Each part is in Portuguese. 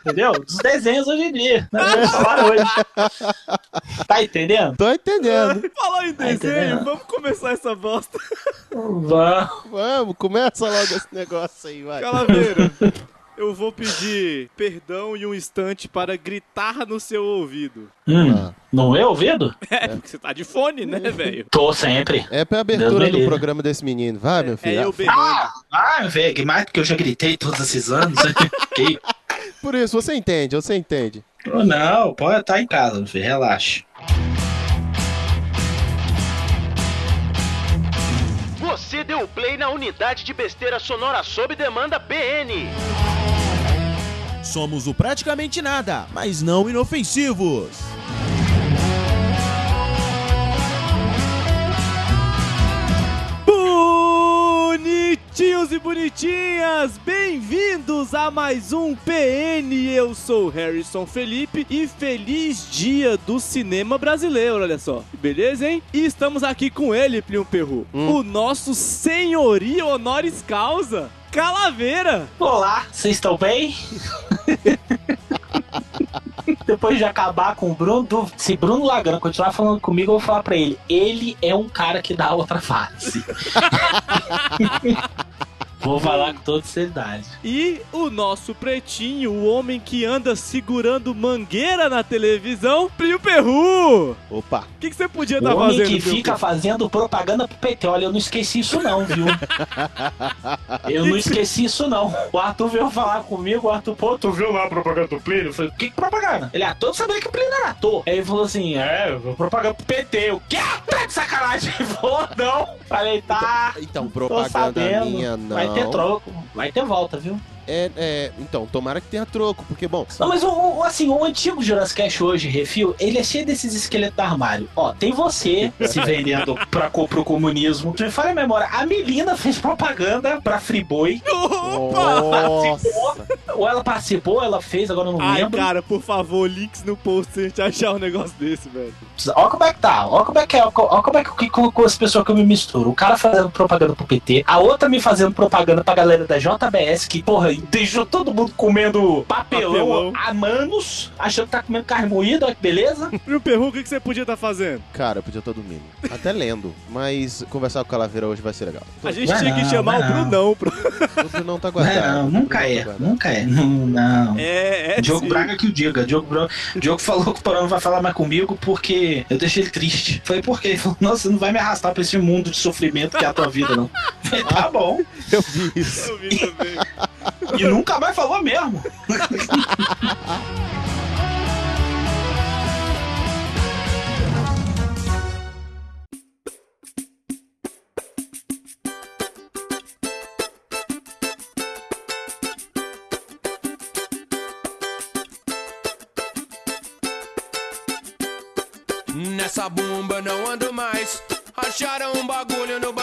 entendeu? Dos desenhos hoje em dia. Né? Falar hoje. Tá entendendo? Tô entendendo. Falou em Tá desenho, entendendo? vamos começar essa bosta. Vamos. Vamos, começa logo esse negócio aí, vai. Calaveira, eu vou pedir perdão e um instante para gritar no seu ouvido. Hum, Ah. não é ouvido? É, porque você tá de fone, né, velho? Tô sempre. É pra abertura do livre. programa desse menino. Vai, meu É filho. eu berrando. Ah, ah, velho, que mais que eu já gritei todos esses anos. que... Por isso, você entende, você entende. Não, pode estar em casa, filho, relaxa. Você deu play na unidade de besteira sonora sob demanda BN. Somos o praticamente nada, mas não inofensivos. Bonitinhos e bonitinhas, bem-vindos a mais um PN. Eu sou Harrison Felipe e feliz dia do cinema brasileiro, olha só. Beleza, hein? E estamos aqui com ele, Plio Perru, o nosso senhorio honoris causa, Calaveira. Olá, vocês estão bem? Depois de acabar com o Bruno, do- se Bruno Lagano continuar falando comigo, eu vou falar pra ele: ele é um cara que dá outra face. vou falar com toda seriedade. E o nosso pretinho, o homem que anda segurando mangueira na televisão, Plio Perru. Opa. O que, que você podia O estar homem fazendo, que Plio fica Perru? fazendo propaganda pro PT. Olha, eu não esqueci isso não, viu? Eu não esqueci isso não. O Arthur veio falar comigo, o Arthur, pô, tu viu lá a propaganda do Plínio? Eu falei, que, que propaganda? Ele, ah, todos sabiam que o Plínio era ator. Aí ele falou assim, é, propaganda pro PT. O quê? Tá de sacanagem? Ele falou, não. Falei, tá. Então, Tô propaganda minha não. Vai ter troco, vai ter volta, viu? É, é, então, tomara que tenha troco, porque, bom, Não, mas o, o- assim, o antigo Jurassic Cast hoje, Refil, ele é cheio desses esqueletos do armário. Ó, tem você se vendendo pra, pro comunismo. Tu me fala a memória, a Melina fez propaganda pra Friboi. Ou ela participou, ela fez, agora eu não Ai, lembro. cara, por favor, links no post se a gente achar um negócio desse, velho. Ó como é que tá, ó como é que é, ó, co- ó como é que, que colocou as pessoas que eu me misturo. O cara fazendo propaganda pro PT, a outra me fazendo propaganda pra galera da JBS, que, porra, deixou todo mundo comendo papelão, Papelão. a manos, achando que tá comendo carne moída, olha que beleza. Plio Perru, o que, que você podia estar fazendo? Cara, eu podia estar dormindo. Até lendo. Mas conversar com o Calaveira hoje vai ser legal. A gente Vai tinha que não, chamar vai o não. Brunão pro... O Brunão tá Não, guardado. não, nunca O é, tá guardado. nunca é. Não, não. É, é Diogo sim. Braga que o diga. Diogo, Bra... Diogo falou que o Porão não vai falar mais comigo porque eu deixei ele triste. Falei, por quê? Ele falou, nossa, você não vai me arrastar pra esse mundo de sofrimento que é a tua vida, não. Falei, tá bom. Eu vi isso. Eu vi também. E nunca mais falou mesmo. Nessa bomba não ando mais. Acharam um bagulho no.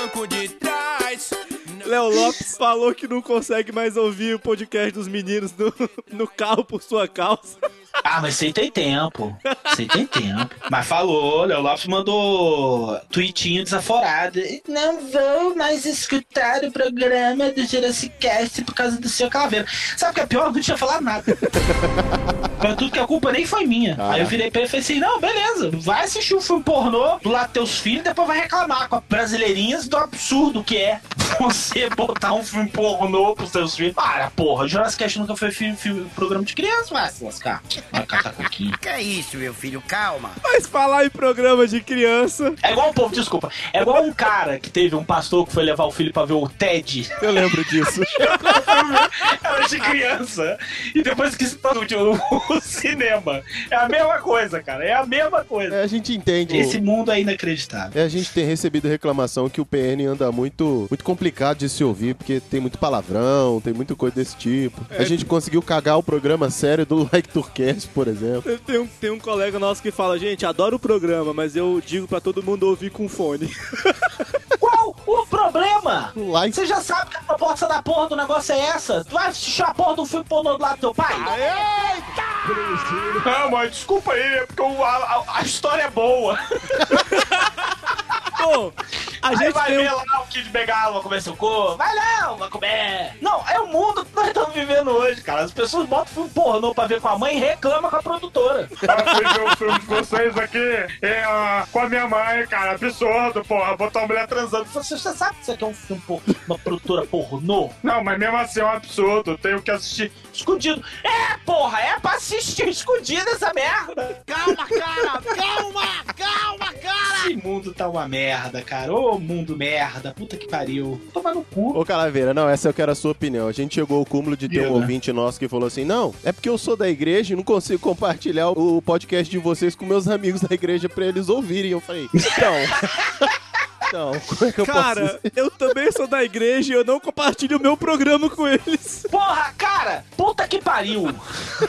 Léo Lopes falou que não consegue mais ouvir o podcast dos meninos no, no carro por sua causa. Ah, mas você tem tempo. Você tem tempo. Mas falou, Léo Lopes mandou tweetinho desaforado. Não vou mais escutar o programa do Jurassic Cast por causa do seu calaveira. Sabe o que é pior? Eu não tinha falado nada. Mas tudo que a culpa nem foi minha. Aí eu virei pra ele e falei assim: não, beleza, vai assistir o filme pornô do lado dos teus filhos, depois vai reclamar com as brasileirinhas do absurdo que é você botar um filme pornô pros seus filhos. Para, porra, Jurassic Cast nunca foi filme, filme- programa de criança, vai se lascar. Coquinho. Que é isso, meu filho? Calma. Mas falar em programa de criança, É igual um povo, desculpa. É igual um cara que teve um pastor que foi levar o filho pra ver o Ted. eu lembro disso. Era de criança. E depois que se tornou o cinema. É a mesma coisa, cara. É a mesma coisa. É, a gente entende. Esse mundo é inacreditável. É, a gente tem recebido reclamação que o PN anda muito, muito complicado de se ouvir, porque tem muito palavrão, tem muita coisa desse tipo. A gente conseguiu cagar o programa sério do Like Tourcast, por exemplo. Tem um, tem um colega nosso que fala, gente, adoro o programa, mas eu digo pra todo mundo ouvir com fone. Qual o problema? O like. Você já sabe que a proposta da porra do negócio é essa? Tu vai assistir a porra do filme pornô do lado do teu pai? Não, mas desculpa aí, é porque a, história é boa. Bom, A Aí gente vai tem um- ver lá o Kid Bengala vai comer seu corpo. Vai não, vai comer. Não, é o mundo que nós estamos vivendo hoje, cara. As pessoas botam filme pornô pra ver com a mãe e reclamam com a produtora. Eu fui ver o filme de vocês aqui é, com a minha mãe, cara. Absurdo, porra. Botar uma mulher transando. Você, você sabe que isso aqui é um filme, por- uma produtora pornô? Não, mas mesmo assim é um absurdo. Tenho que assistir. Escondido. É, porra, é pra assistir escondido essa merda. Calma, cara! Calma! Calma, cara! Esse mundo tá uma merda, cara. Ô mundo merda. Puta que pariu. Toma no cu. Ô Calaveira, não, essa eu quero a sua opinião. A gente chegou ao cúmulo de ter um Diga. ouvinte nosso que falou assim: não, é porque eu sou da igreja e não consigo compartilhar o podcast de vocês com meus amigos da igreja pra eles ouvirem. Eu falei, então. Então, como é que eu Cara, posso. eu também sou da igreja e eu não compartilho o meu programa com eles. Porra, cara, puta que pariu.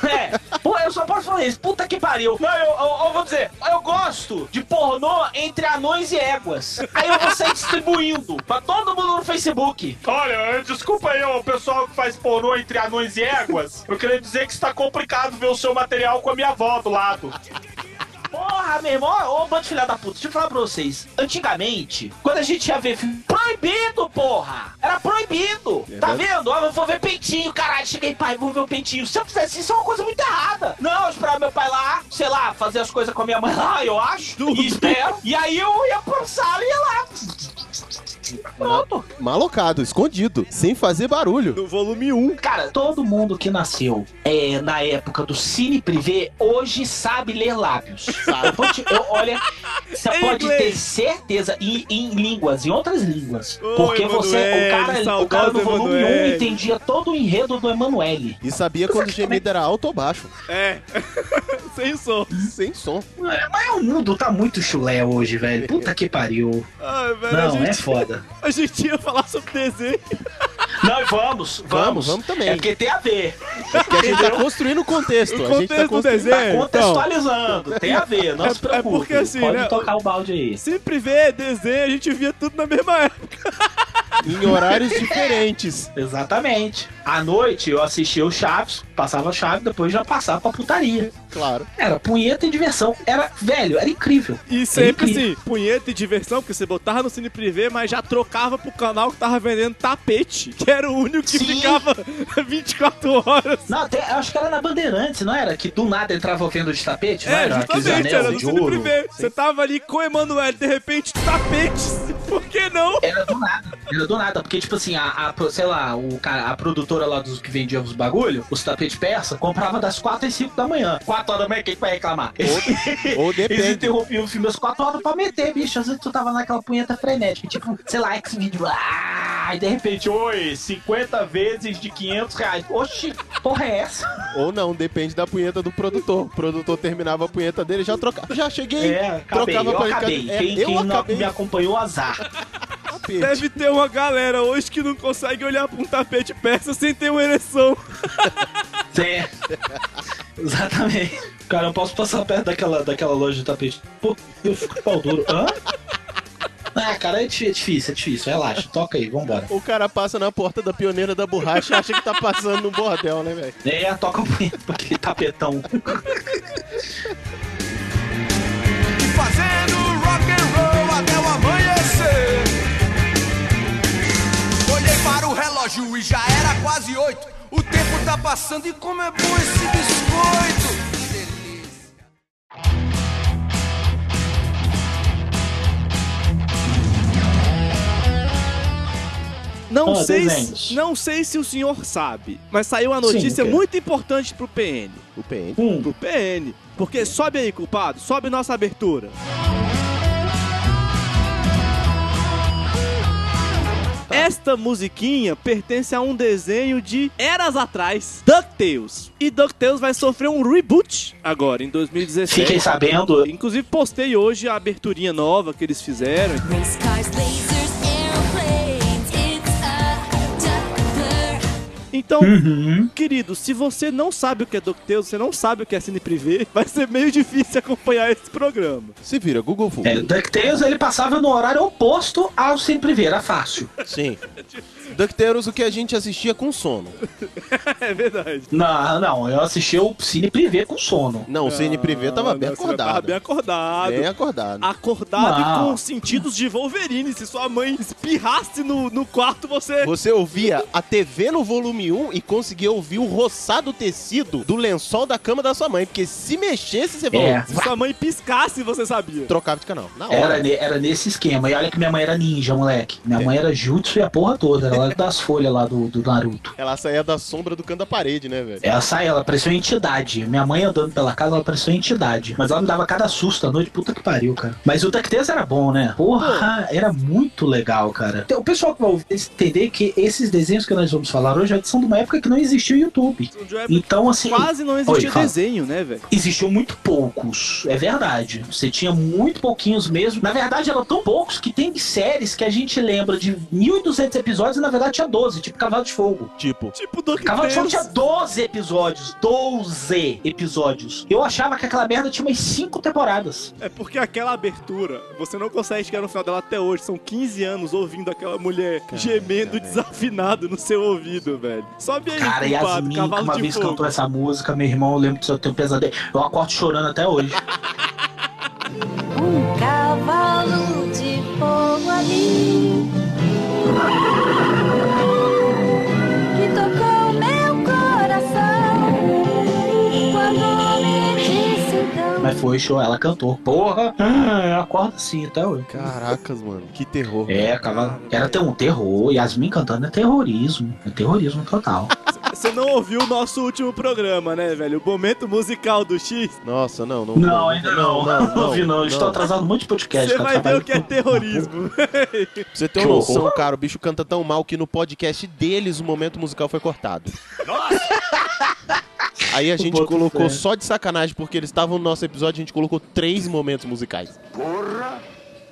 É, pô, eu só posso falar isso, puta que pariu. Não, eu, eu, eu vou dizer, eu gosto de pornô entre anões e éguas. Aí eu vou sair distribuindo pra todo mundo no Facebook. Olha, desculpa aí, o pessoal que faz pornô entre anões e éguas. Eu queria dizer que está complicado ver o seu material com a minha avó do lado. Porra, meu irmão, ô bando de filha da puta, deixa eu falar pra vocês. Antigamente, quando a gente ia ver filme, proibido, porra! Era proibido! Tá vendo? Ó, eu vou ver peitinho, caralho. Cheguei, pai, vamos ver o peitinho. Se eu fizesse isso, é uma coisa muito errada. Não, eu esperava meu pai lá, sei lá, fazer as coisas com a minha mãe lá, eu acho. E espero. E aí eu ia pro sala e ia lá. Pronto. Malocado, escondido, sem fazer barulho. No volume 1. Cara, todo mundo que nasceu é, na época do cine privê hoje sabe ler lábios. Te- eu- olha, você Em pode inglês. ter certeza em, em línguas, em outras línguas. Ô, porque você, o cara, o cara no volume 1 Emanuele. entendia todo o enredo do Emanuele. E sabia quando o gemido era alto ou baixo. É. Sem som. Sem som. É, Mas o mundo tá muito chulé hoje, velho. Puta que pariu. Ai, velho, Não, é gente, foda. a gente ia falar sobre desenho. Não, vamos, vamos. Vamos, vamos também. É porque tem a ver. Porque a gente tá construindo o contexto. O a gente tá contexto do construindo. Tá desenho. então. contextualizando. Tem a ver, não É- se preocupe. é porque assim, Pode né, tocar o balde aí. Sempre vê desenho, a gente via tudo na mesma época. Em horários diferentes. Exatamente. À noite eu assistia o Chaves, passava Chaves, depois já passava pra putaria. Claro. Era punheta e diversão. Era, velho, era incrível. E sempre incrível. assim, punheta e diversão, porque você botava no cine privê, mas já trocava pro canal que tava vendendo tapete, que era o único que Sim. ficava 24 horas. Não, até, eu acho que era na Bandeirantes, não era? Que do nada entrava vendo de tapete, não É, era? Aqueles justamente, era no cine privê. Você tava ali com o Emanuel, de repente, tapetes. Por que não? Era do nada, era do nada, porque, tipo assim, a, a- sei lá, o cara, a produtora lá dos que vendia os bagulho, os tapetes persa, comprava das 4 às 5 da manhã. 4 horas da manhã, quem que vai reclamar? Ou Eles depende. interrompiam o filme às 4 horas pra meter, bicho. Às vezes tu tava naquela punheta frenética, tipo, sei lá, X-Video. Ah, e de repente, oi, 50 vezes de 500 reais. Oxi, porra é essa? Ou não, depende da punheta do produtor. O produtor terminava a punheta dele já trocava. Já cheguei. É, acabei, trocava eu pra acabei. É, quem eu quem acabei. me acompanhou, azar. Tapete. Deve ter uma galera hoje que não consegue olhar pra um tapete persa sem ter uma ereção. É. Exatamente. Cara, eu posso passar perto daquela, daquela loja de tapete. Pô, eu fico pau duro. Hã? Ah, cara, é é difícil, é difícil. Relaxa, toca aí, vambora. O cara passa na porta da pioneira da borracha e acha que tá passando no bordel, né, velho? É, toca o punheta pra aquele tapetão. relógio e já era quase oito. O tempo tá passando e como é bom esse biscoito. Não, Ah, sei se, não sei se o senhor sabe, mas saiu uma Sim, notícia quê? muito importante pro PN. O PN. Hum, Pro PN. Porque sobe aí, culpado, sobe nossa abertura. Esta musiquinha pertence a um desenho de eras atrás, DuckTales. E DuckTales vai sofrer um reboot agora, em 2017. fiquem sabendo. Inclusive postei hoje a aberturinha nova que eles fizeram. Race cars, lasers, Então, Uhum. querido, se você não sabe o que é DuckTales, você não sabe o que é Cine Privé, vai ser meio difícil acompanhar esse programa. Se vira, Google Full. É, DuckTales ele passava no horário oposto ao sempre ver, era fácil. Sim. DuckTales, o que a gente assistia com sono. É verdade. Não, não, eu assisti o Cine Privé com sono. Não, o Cine Privé tava bem Não, você Tava acordado. bem acordado. Bem acordado. Acordado Não. e com sentidos de Wolverine. Se sua mãe espirrasse no, no quarto, você. Você ouvia a TV no volume 1 e conseguia ouvir o roçado tecido do lençol da cama da sua mãe. Porque se mexesse, você É. Se sua mãe piscasse, você sabia. trocava de canal. Na hora. Era, era nesse esquema. E olha que minha mãe era ninja, moleque. Minha mãe era jutsu e a porra toda. Era lá das folhas lá do, do Naruto. Ela saía da sombra do canto da parede, né, velho? Ela saiu, ela parecia uma entidade. Minha mãe andando pela casa, ela parecia uma entidade. Mas ela me dava cada susto à noite, puta que pariu, cara. Mas o DuckTales era bom, né? Porra, era muito legal, cara. Então, o pessoal que vai ouvir entender que esses desenhos que nós vamos falar hoje são de uma época que não existia o YouTube. Então, assim. Quase não existia Oi, desenho, né, velho? Existiam muito poucos, é verdade. Você tinha muito pouquinhos mesmo. Na verdade, eram tão poucos que tem séries que a gente lembra de 1.200 episódios e na verdade tinha 12, tipo Cavalo de Fogo. Tipo, Tipo Cavalo de Fogo tinha 12 episódios. 12 episódios. Eu achava que aquela merda tinha umas 5 temporadas. É porque aquela abertura, você não consegue chegar no final dela até hoje. São 15 anos ouvindo aquela mulher gemendo desafinado no seu ouvido, velho. Sobe aí, Cara, culpado, Yasmin, que cavalo uma de vez fogo. cantou essa música, meu irmão, eu lembro que eu tenho um pesadelo. Eu acordo chorando até hoje. Um cavalo de fogo ali Mas foi show, ela cantou. Porra, ah, eu acordo assim até hoje. caracas, mano. Que terror. É, cavalo. Era ter um terror. Yasmin cantando é terrorismo. É terrorismo total. Você não ouviu o nosso último programa, né, velho? O momento musical do X. Nossa, não, não. Não, ainda não. Não, não, ouvi não. Estou atrasado muito de podcast. Você cara. vai ver o que é terrorismo. Pra você ter Que uma noção, cara, o bicho canta tão mal que no podcast deles o momento musical foi cortado. Aí a gente colocou fé. só de sacanagem, porque eles estavam no nosso episódio, a gente colocou três momentos musicais. Porra,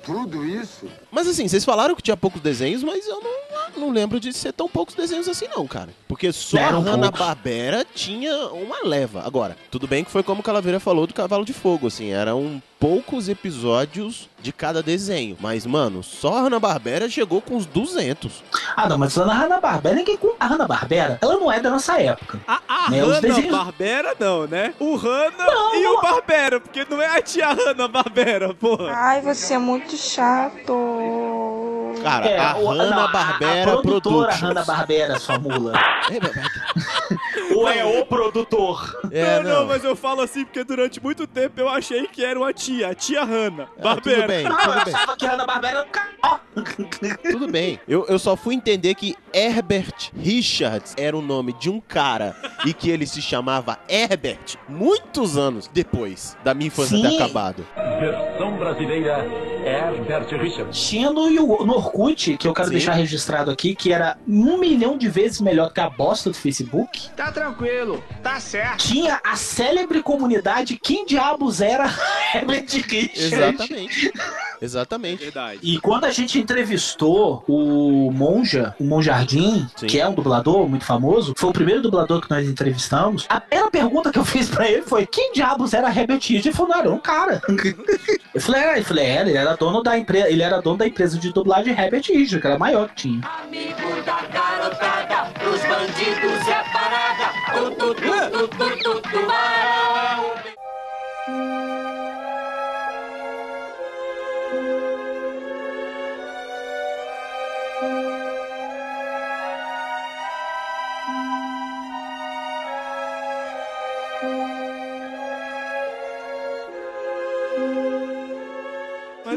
tudo isso? Mas assim, vocês falaram que tinha poucos desenhos, mas eu não, não lembro de ser tão poucos desenhos assim não, cara. Porque só Eram a. Hanna-Barbera tinha uma leva. Agora, tudo bem que foi como o Calaveira falou do Cavalo de Fogo, assim, eram poucos episódios de cada desenho. Mas, mano, só a Hanna-Barbera chegou com uns 200. Ah, não, mas a Hanna-Barbera, ninguém com a Hanna-Barbera, ela não é da nossa época. A, a Né, os Hanna desenhos- Barbera não, né? O Hanna Não, e não. o Barbera, porque não é a tia Hanna Barbera, porra. Ai, você é muito chato. Cara, É, a Hanna-Barbera a, a produtora. Hanna-Barbera, sua mula. É, Ou é o produtor? é, não, não, mas eu falo assim porque durante muito tempo eu achei que era uma tia, a tia Hanna Ah, Barbera. tudo bem, Ah, eu tudo bem. achava que a Hanna-Barbera era um canal. Tudo bem. Eu, eu só fui entender que Herbert Richards era o nome de um cara e que ele se chamava Herbert muitos anos depois da minha infância ter Sim. acabado. Versão brasileira Herbert Richards. Tinha no, no Orkut, que eu quero Sim. deixar registrado aqui, que era um milhão de vezes melhor que a bosta do Facebook. Tá tranquilo, tá certo. Tinha a célebre comunidade Quem Diabos Era Herbert Richards. Exatamente. Exatamente. Verdade. E quando a gente entrevistou o Monja, o Monjardim, Sim. que é um dublador muito famoso, foi o primeiro dublador que nós entrevistamos, a primeira pergunta que eu fiz pra ele foi: quem diabos era Herbert Richards? Ele falou: não, era um cara. eu falei, é, eu falei, é, ele era dono da empresa, ele era dono da empresa de dublagem Herbert Richards, que era a maior que tinha. Amigo da garotada, pros bandidos é parada. Tu, tu, tu, tu, tu, tu, tubarão. Mas,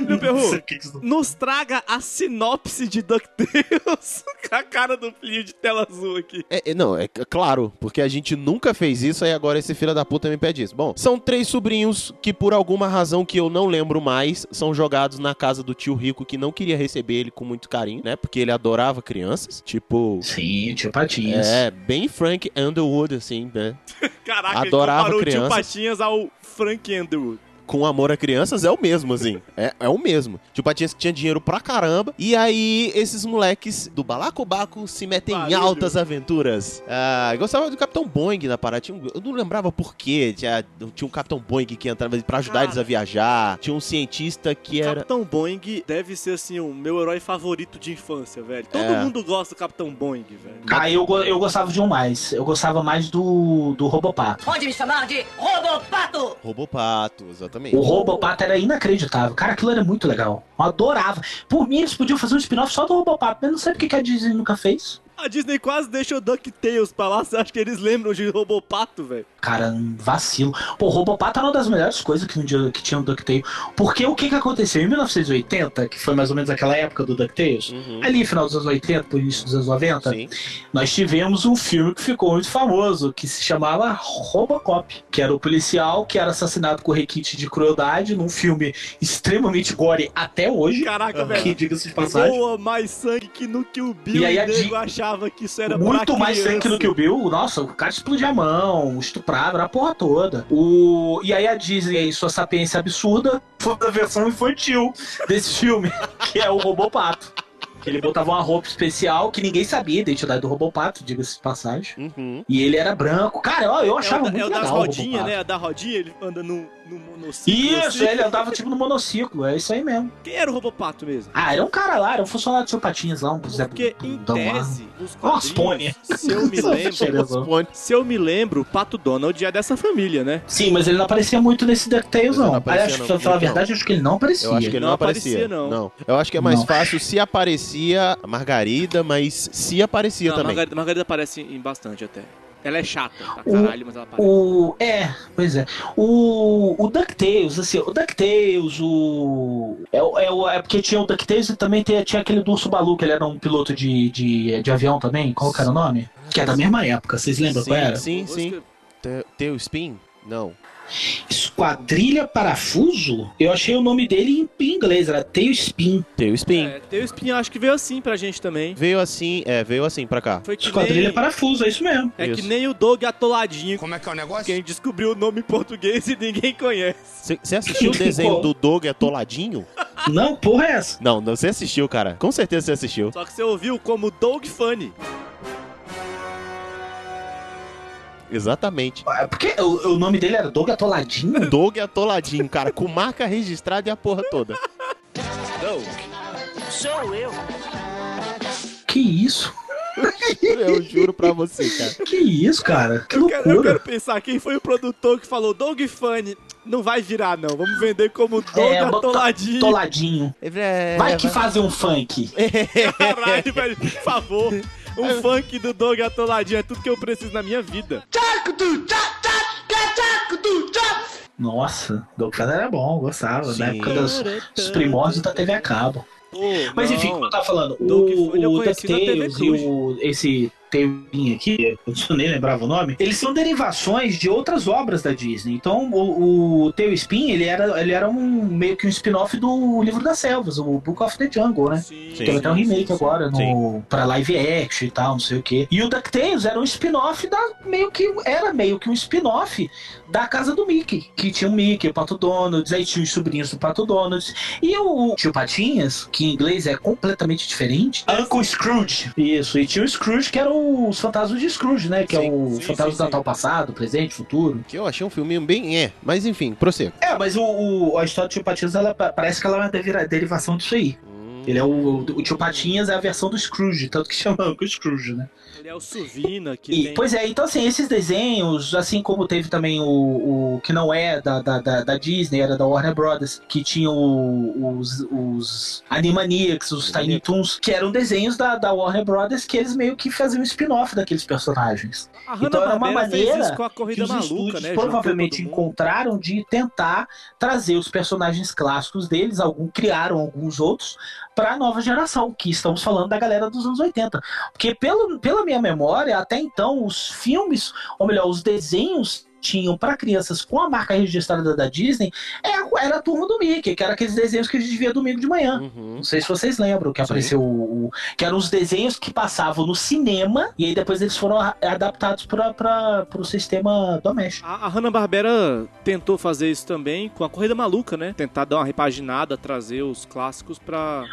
meu perru, nos traga a sinopse de DuckTales. Com a cara do filho de tela azul aqui. É, é, não, é claro, porque a gente nunca fez isso e agora esse filho da puta me pede isso. Bom, são três sobrinhos que, por alguma razão que eu não lembro mais, são jogados na casa do tio rico que não queria receber ele com muito carinho, né? Porque ele adorava crianças. Tipo. Sim, tio Patinhas. É, bem Frank Underwood, assim, né? Caraca, Adorava ele comparou o crianças. tio Patinhas ao Frank Underwood. Com amor a crianças é o mesmo, assim. É, é o mesmo. Tio Patinhas que tinha dinheiro pra caramba. E aí, esses moleques do Balacobaco se metem em altas aventuras. Ah, eu gostava do Capitão Boeing na parada. Tinha um- eu não lembrava por quê. Tinha, tinha um Capitão Boeing que entrava pra ajudar Cara. eles a viajar. Tinha um cientista que era. Capitão Boeing deve ser, assim, o meu herói favorito de infância, velho. Todo É. mundo gosta do Capitão Boeing, velho. Ah, eu, eu gostava de um mais. Eu gostava mais do, do Robopato. Pode me chamar de Robopato! Robopato, exatamente. O Robopato era inacreditável. Cara, aquilo era muito legal. Eu adorava. Por mim, eles podiam fazer um spin-off só do Robopato. Mas não sei porque que a Disney nunca fez. A Disney quase deixou DuckTales pra lá. Você acha que eles lembram de Robopato, velho? Cara, vacilo. Pô, Robopato era uma das melhores coisas que, um dia, que tinha no DuckTales. Porque o que que aconteceu? Em 1980, que foi mais ou menos aquela época do DuckTales, Uhum. ali final dos anos 80, pro início dos anos 90, Sim. nós tivemos um filme que ficou muito famoso, que se chamava Robocop, que era o policial que era assassinado com requinte de crueldade num filme extremamente gore até hoje. Caraca, que velho. diga-se de passagem. Voa mais sangue que no Kill Bill. E aí a Di- achava que isso era Muito mais sangue do que o Bill. Nossa, o cara explodia a mão, estuprava, era a porra toda. O... E aí a Disney, em sua sapiência absurda, foi a versão infantil desse filme, que é o Robopato. Que ele botava uma roupa especial que ninguém sabia a identidade do Robopato, diga-se de passagem. Uhum. E ele era branco. Cara, eu, eu É achava o, da- muito é o das legal o rodinhas, Robopato. né? A da rodinha, ele anda no, no monociclo. Isso, assim. ele andava tipo no monociclo, é isso aí mesmo. Quem era o Robopato mesmo? Ah, era um cara lá, era um funcionário de seu Patinhas lá, um Zé Porque, em Bundão lá. tese, os quadrinhos, se eu me lembro... Se eu me lembro, o Pato Donald é dessa família, né? Sim, mas ele não aparecia muito nesse DuckTales, não. não aparecia, não, pra falar a verdade, acho que ele não aparecia. Eu acho que ele não, Não aparecia. aparecia, não. Eu acho que é mais Não. fácil se aparecia a Margarida, mas se aparecia Não, também. Margarida, Margarida aparece em bastante até. Ela é chata pra O- caralho, mas ela aparece. O. É, pois é. O. O DuckTales, assim, o DuckTales, o. É, o- é, o- é porque tinha o DuckTales e também tinha, tinha aquele do Urso Balu, que ele era um piloto de, de, de avião também. Qual que era o nome? Que é da mesma época, vocês lembram Sim, qual era? sim, sim. Teu spin? Não. Esquadrilha Parafuso? Eu achei o nome dele em, inglês, era Tailspin. Teu spin. É, o Spin, acho que veio assim pra gente também. Veio assim, é, veio assim pra cá. Foi que Esquadrilha nem... Parafuso, é isso mesmo. É que Isso. nem o Doug Atoladinho. Como é que é o negócio? Quem descobriu o nome em português e ninguém conhece. Você assistiu o desenho do Doug atoladinho? Não, porra é essa? Não, não, você assistiu, cara. Com certeza você assistiu. Só que você ouviu como Doug Funny. Exatamente. É Porque o, o nome dele era Doug Atoladinho? Doug atoladinho, cara, com marca registrada e a porra toda. Sou eu. Que isso? Eu juro pra você, cara. Que isso, cara? Que Eu quero, eu loucura. quero pensar quem foi o produtor que falou Doug Funny. Não vai virar, não. Vamos vender como Doug É, Atoladinho. Toladinho. Vai que fazem um funk. Caralho, velho, por favor. Um funk do Doug Atoladinho é tudo que eu preciso na minha vida. Nossa, Doug Funny era bom, gostava. Sim. Na época dos, dos primórdios da TV a cabo. Pô, Mas enfim, como eu tava falando, Doug o, o DuckTales e o, esse Teurinho aqui, eu nem lembrava o nome, eles são derivações de outras obras da Disney. Então, o, o Tailspin, ele era, ele era um, meio que um spin-off do Livro das Selvas, o Book of the Jungle, né? Sim. Teve até um remake sim, sim. agora no, pra live action e tal, não sei o que. E o DuckTales era um spin-off da. meio que. Era meio que um spin-off da casa do Mickey. Que tinha o Mickey, o Pato Donald, aí tinha os sobrinhos do Pato Donald. E o Tio Patinhas, que em inglês é completamente diferente. Uncle Scrooge. Isso. E tinha o Scrooge, que era os fantasmas de Scrooge, né? Que é Sim, o sim, fantasma sim, do. Natal passado, presente, futuro. Que eu achei um filminho bem é. Mas enfim, prossiga. É, mas o, o- a história do Tio Patinhas, ela pa- parece que ela é uma derivação disso aí. Ele é o, o Tio Patinhas é a versão do Scrooge, tanto que chama Uncle Scrooge, né? Ele é o Suvina, que E, tem... Pois é, então assim, esses desenhos, assim como teve também o, o que não é da, da, da, da Disney, era da Warner Brothers, que tinha o- os, os Animaniacs, os Tiny Toons, que eram desenhos da, da Warner Brothers que eles meio que faziam um spin-off daqueles personagens. A então era uma maneira com a Que Corrida os Maluca, estúdios né? provavelmente encontraram de tentar trazer os personagens clássicos deles, alguns criaram alguns outros, para a nova geração, que estamos falando da galera dos anos 80. Porque pelo, pela minha memória, até então, os filmes, ou melhor, os desenhos tinham pra crianças com a marca registrada da Disney é- era a turma do Mickey, que era aqueles desenhos que a gente via domingo de manhã. Uhum. Não sei se vocês lembram que apareceu o, o- que eram os desenhos que passavam no cinema e aí depois eles foram a- adaptados para o sistema doméstico. A, a Hanna-Barbera tentou fazer isso também com a Corrida Maluca, né? Tentar dar uma repaginada, trazer os clássicos pra...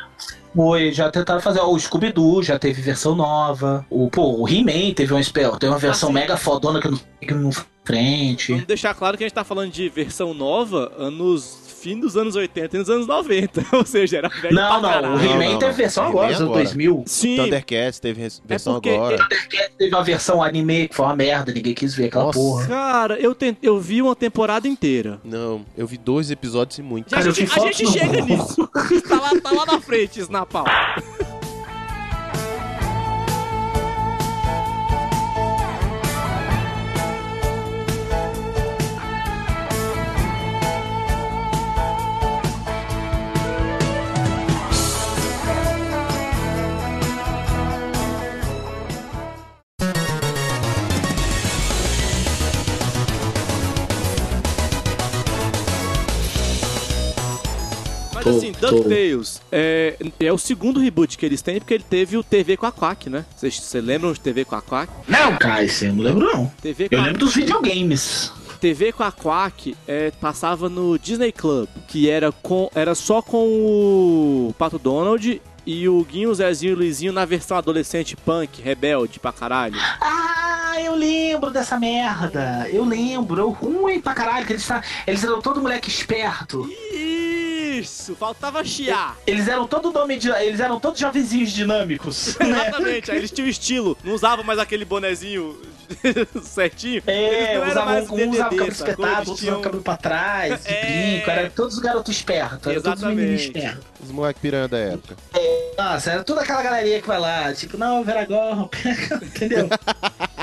Foi, já tentaram fazer. ó, O Scooby-Doo já teve versão nova. O, pô, o He-Man teve uma, teve uma versão sim. mega fodona que não que não frente. Vamos deixar claro que a gente tá falando de versão nova anos fim dos anos 80 e nos anos 90. Ou seja, era velho Não, pra não, caralho. o He-Man teve não. versão agora, nos anos agora. 2000. Sim, Thundercats teve res- versão porque agora. Thundercats teve uma versão anime que foi uma merda, ninguém quis ver aquela Nossa. porra. cara, eu, eu vi uma temporada inteira. Não, eu vi dois episódios e muito. A Cara, eu gente, a gente chega nisso. tá, lá, tá lá na frente, Snapal. Mas Tô- assim, DuckTales é, é o segundo reboot que eles têm, porque ele teve o TV com a Quack, né? Vocês lembram de TV com a Quack? Não, cara, isso eu não lembro não. TV Eu lembro dos videogames. TV com a Quack é, passava no Disney Club, que era, com, era só com o Pato Donald e o Guinho, o Zezinho e o Luizinho na versão adolescente punk, rebelde pra caralho. Ah, eu lembro dessa merda. Eu lembro. Eu ruim pra caralho. Que eles, tá, eles eram todo moleque esperto. Isso, faltava chiar. Eles eram todo nome de, Eles eram todos jovenzinhos dinâmicos. né? Exatamente, aí eles tinham estilo, não usavam mais aquele bonezinho certinho. É, usavam, um usava DDD, cabelo sacou? espetado, Eles outro usava tinham- cabelo pra trás, de É. brinco. Era todos os garotos espertos. Era todos os meninos Exatamente. espertos. Os moleque piranha da época. Nossa, era toda aquela galerinha que vai lá, tipo, não, Veragorro, entendeu?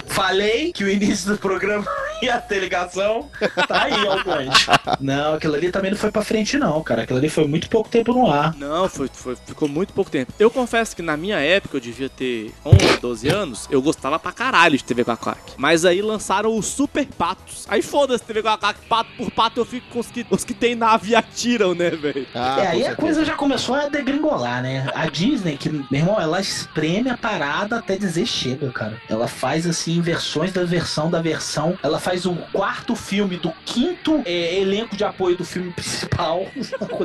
Falei que o início do programa ia ter ligação. Tá aí, ó. Não, aquilo ali também não foi pra frente, não, cara. Aquilo ali foi muito pouco tempo no ar. Não, foi, foi- ficou muito pouco tempo. Eu confesso que na minha época, eu devia ter 11, 12 anos, eu gostava pra caralho de TV com a Quack. Mas aí lançaram os Super Patos. Aí foda-se TV com a Quack, pato por pato eu fico com os que, os que tem nave e atiram, né, velho? Ah, é, aí a coisa já começou a degringolar, né? A Disney, que, meu irmão, ela espreme a parada até dizer chega, cara. Ela faz, assim, versões da versão da versão. Ela faz o quarto filme do quinto é, elenco de apoio do filme principal.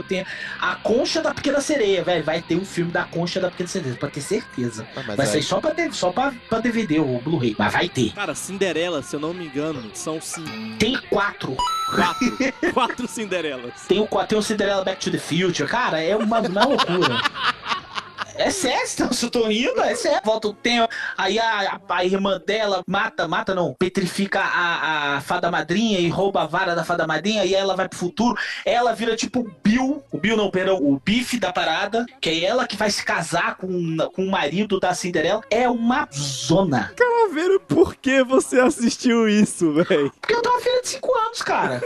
Tem a Concha da Pequena Sereia, velho. Vai ter um filme da Concha da Pequena Sereia, pra ter certeza. Ah, mas Vai aí- sair só pra, ter- só pra, pra DVD, o Blu-ray. Mas vai ter. Cara, Cinderela, se eu não me engano, são sim, Tem quatro. quatro. quatro Cinderelas. Tem o, tem o Cinderella Back to the Future. Cara, é uma, uma loucura. É sério, se eu tô rindo, é sério. Volta o tempo, aí a, a, a irmã dela mata, mata não, petrifica a, a fada madrinha e rouba a vara da fada madrinha, e ela vai pro futuro. Ela vira tipo o Bill, o Bill não, perdão, o bife da parada, que é ela que vai se casar com, com o marido da Cinderela. É uma zona. Pra ver o porquê você assistiu isso, velho. Porque eu uma filha de 5 anos, cara.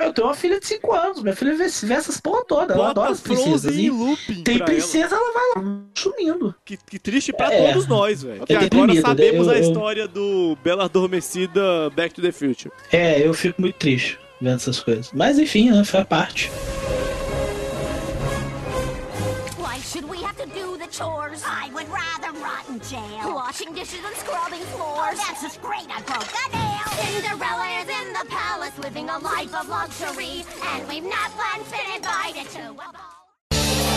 Eu tenho uma filha de 5 anos. Minha filha vê, vê essas porra toda. Ela adora as princesas. Em E looping tem princesa, ela vai lá sumindo. Que, que triste pra É. todos nós, velho. Porque É agora deprimido, sabemos eu- a eu- história do Bela Adormecida Back to the Future. É, eu fico muito triste vendo essas coisas. Mas enfim, né? Faz parte. Chores? I would rather rot in jail. Washing dishes and scrubbing floors. Oh, that's just great. I broke a nail. Cinderella is in the palace, living a life of luxury, and we've not once been invited to a ball.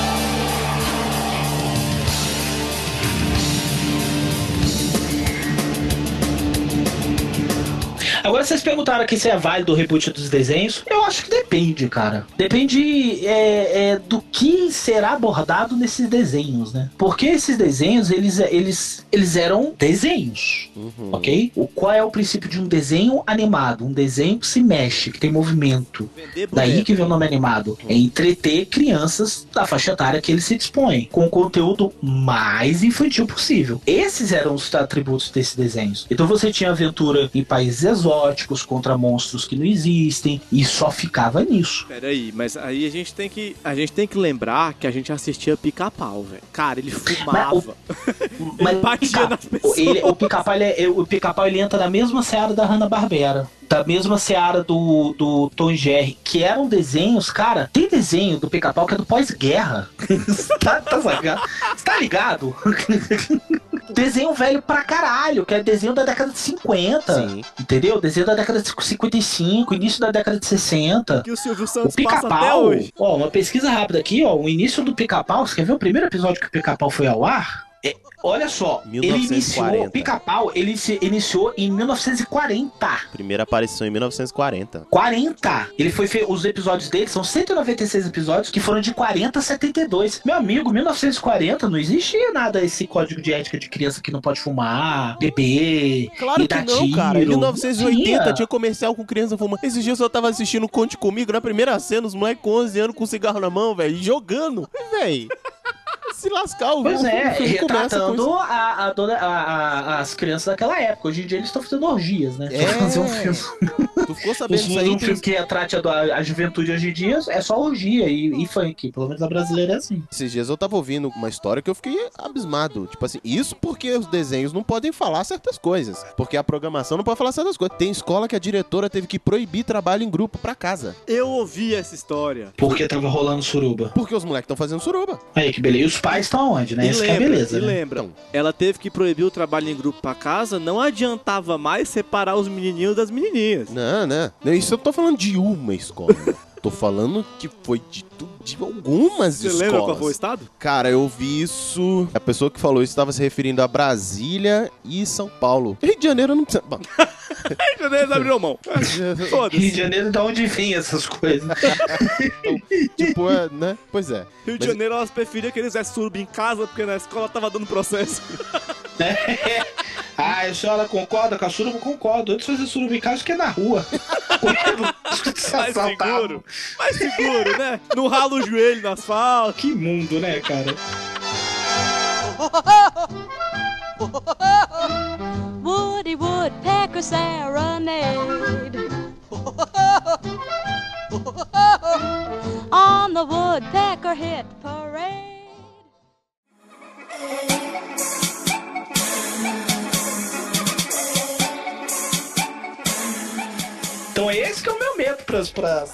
Agora vocês perguntaram aqui se é válido o reboot dos desenhos. Eu acho que depende, cara. Depende é, é, do que será abordado nesses desenhos, né? Porque esses desenhos, eles, eles, eles eram desenhos, Uhum. ok? O, qual é o princípio de um desenho animado? Um desenho que se mexe, que tem movimento. Daí que vem o nome animado. É entreter crianças da faixa etária que ele se dispõe, com o conteúdo mais infantil possível. Esses eram os atributos desses desenhos. Então você tinha aventura em países exóticos contra monstros que não existem e só ficava nisso. Peraí, mas aí a gente tem que a gente tem que lembrar que a gente assistia pica-pau, velho. Cara, ele fumava. Mas batia pica- ele- o pica-pau ele, é- o pica-pau ele entra na mesma seara da Hanna-Barbera. Da mesma seara do, do Tom Jerry, que eram desenhos, cara. Tem desenho do pica-pau que é do pós-guerra. tá, tá tá ligado? desenho velho pra caralho, que é desenho da década de 50. Sim. Entendeu? Desenho da década de 55, início da década de 60. Que o Silvio O Santos passa até pica-pau, hoje. ó, uma pesquisa rápida aqui, ó, o início do pica-pau, você quer ver o primeiro episódio que o pica-pau foi ao ar? É, olha só, ele 1940. iniciou, o pica-pau, ele se iniciou em 1940. Primeira aparição em 1940. 40! Ele foi fe... Os episódios dele são 196 episódios que foram de 40 a 72. Meu amigo, 1940 não existia nada esse código de ética de criança que não pode fumar, beber. Claro que não, cara. Em tiro. 1980 Tinha. tinha comercial com criança fumando. Esses dias eu tava assistindo Conte Comigo, na primeira cena, os moleques com 11 anos com cigarro na mão, velho, jogando. Véi, se lascar o Pois é, retratando isso. a, a, a- a- as crianças daquela época. Hoje em dia eles estão fazendo orgias, né? É. Fazer um filme, Tu ficou sabendo disso aí? um filme que retrate a juventude hoje em dia é só orgia e, e funk. Pelo menos a brasileira é assim. Esses dias eu tava ouvindo uma história que eu fiquei abismado. Tipo assim, isso porque os desenhos não podem falar certas coisas. Porque a programação não pode falar certas coisas. Tem escola que a diretora teve que proibir trabalho em grupo pra casa. Eu ouvi essa história. Porque tava rolando suruba. Porque os moleques estão fazendo suruba. Aí que beleza. E os pais estão onde, né? E Essa que é a lembra, beleza. e né? lembra, Então. ela teve que proibir o trabalho em grupo pra casa, não adiantava mais separar os menininhos das menininhas. Não. Não, Isso eu tô falando de uma escola. tô falando que foi de, de algumas Você escolas. lembra qual foi o estado? Cara, eu vi isso. A pessoa que falou isso estava se referindo a Brasília e São Paulo. Rio de Janeiro não precisa. Bom, Em janeiro abriram mão. Rio de. Janeiro, de onde vem essas coisas? tipo, é, né? Pois é. Rio de Mas- Janeiro elas preferiam que eles fizessem suruba em casa, porque na escola tava dando processo. ah, a senhora concorda com a suruba? Concordo. Antes de fazer suruba em casa, que é na rua. Mais seguro. Mais seguro, né? Não rala o joelho no asfalto. Que mundo, né, cara? Woody Woodpecker serenade on the Woodpecker Hit Parade. Então esse que é o meu medo pras...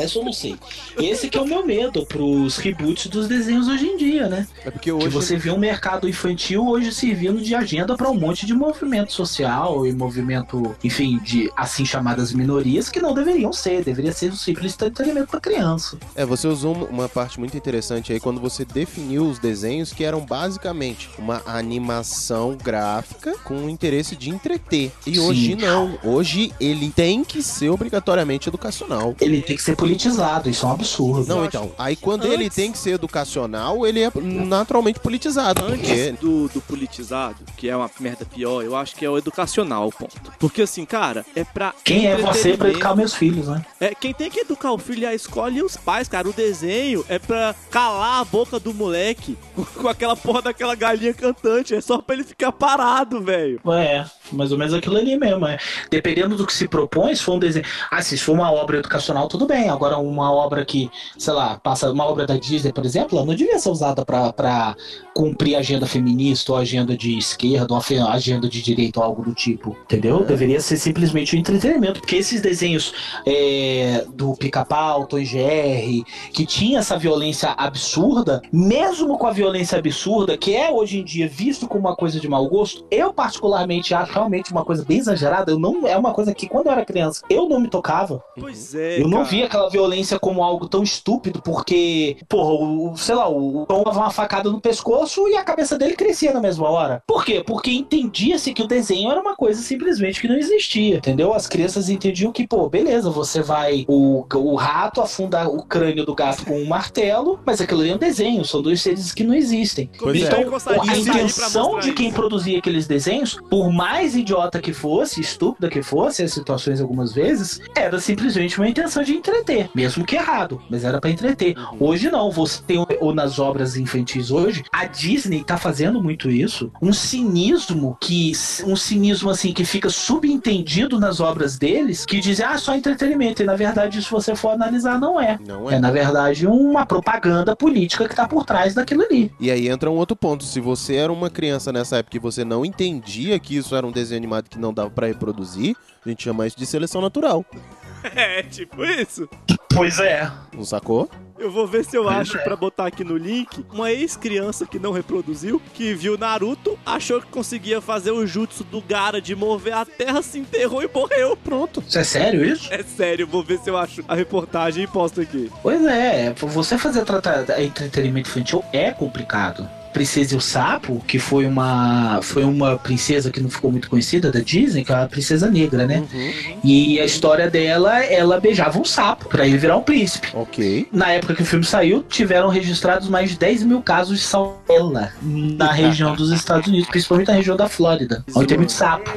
Até isso eu não sei. Esse que é o meu medo pros reboots dos desenhos hoje em dia, né? É porque Que hoje. você vê um mercado infantil hoje servindo de agenda para um monte de movimento social e movimento, enfim, de assim chamadas minorias que não deveriam ser, deveria ser um simples entretenimento para criança. É, você usou uma- uma parte muito interessante aí quando você definiu os desenhos que eram basicamente uma animação gráfica com o interesse de entreter. E Sim. hoje não. Hoje ele tem que ser obrigatoriamente educacional. Ele tem que ser politizado, isso é um absurdo. Não, então. Aí quando Antes- ele tem que ser educacional, ele é naturalmente politizado. Antes Porque do, do politizado, que é uma merda pior, eu acho que é o educacional, ponto. Porque assim, cara, é pra. Quem é você para entretenimento. educar meus filhos, né? É, quem tem que educar o filho é a escola e os pais, cara. O desenho é pra calar a boca do moleque com, com aquela porra daquela galinha cantante. É só pra ele ficar parado, velho. É, mais ou menos aquilo ali mesmo. É. Dependendo do que se propõe, se for um desenho. Ah, se for uma obra educacional, tudo bem. Agora, uma obra que, sei lá, passa uma obra da Disney, por exemplo, ela não devia ser usada pra, pra cumprir agenda feminista ou agenda de esquerda ou agenda de direita ou algo do tipo. Entendeu? Deveria ser simplesmente um entretenimento. Porque esses desenhos é, do Pica-Pau, Tom Jerry, que tinha essa violência absurda, mesmo com a violência absurda, que é hoje em dia visto como uma coisa de mau gosto, eu particularmente acho realmente uma coisa bem exagerada. Eu não é uma coisa que quando eu era criança eu não me tocava. Pois é. Eu não cara. via aquela violência como algo tão estúpido, porque, porra, o, sei lá, o Tom dava uma facada no pescoço e a cabeça dele crescia na mesma hora. Por quê? Porque entendia-se que o desenho era uma coisa simplesmente que não existia, entendeu? As crianças entendiam que, pô, beleza, você vai. O, o rato afunda o crânio do gato com um martelo, mas aquilo ali é um desenho, são dois seres que não existem. Pois é. então, gostaria a intenção de quem isso. produzia aqueles desenhos, por mais mais idiota que fosse, estúpida que fosse, as situações algumas vezes, era simplesmente uma intenção de entreter, mesmo que errado, mas era pra entreter. Hoje não, você tem, ou nas obras infantis hoje, a Disney tá fazendo muito isso, um cinismo que, um cinismo assim, que fica subentendido nas obras deles, que dizem, ah, só entretenimento, e na verdade, se você for analisar, não é. Não É, na verdade, uma propaganda política que tá por trás daquilo ali. E aí entra um outro ponto. Se você era uma criança nessa época e você não entendia que isso era um desenho animado que não dava pra reproduzir, a gente chama isso de seleção natural. É, tipo isso. Pois é. Não sacou? Eu vou ver se eu acho é. pra botar aqui no link uma ex-criança que não reproduziu, que viu Naruto, achou que conseguia fazer o jutsu do Gara de mover a terra, se enterrou e morreu. Pronto. Isso é sério isso? É sério, vou ver se eu acho a reportagem e posto aqui. Pois é, você fazer trata- entretenimento infantil é complicado. Princesa e o Sapo, que foi uma foi uma princesa que não ficou muito conhecida da Disney, que é a princesa negra, né? E a história dela, ela beijava um sapo pra ele virar um príncipe. Ok. Na época que o filme saiu, tiveram registrados mais de 10 mil casos de salmonela na região dos Estados Unidos, principalmente na região da Flórida, onde tem muito sapo.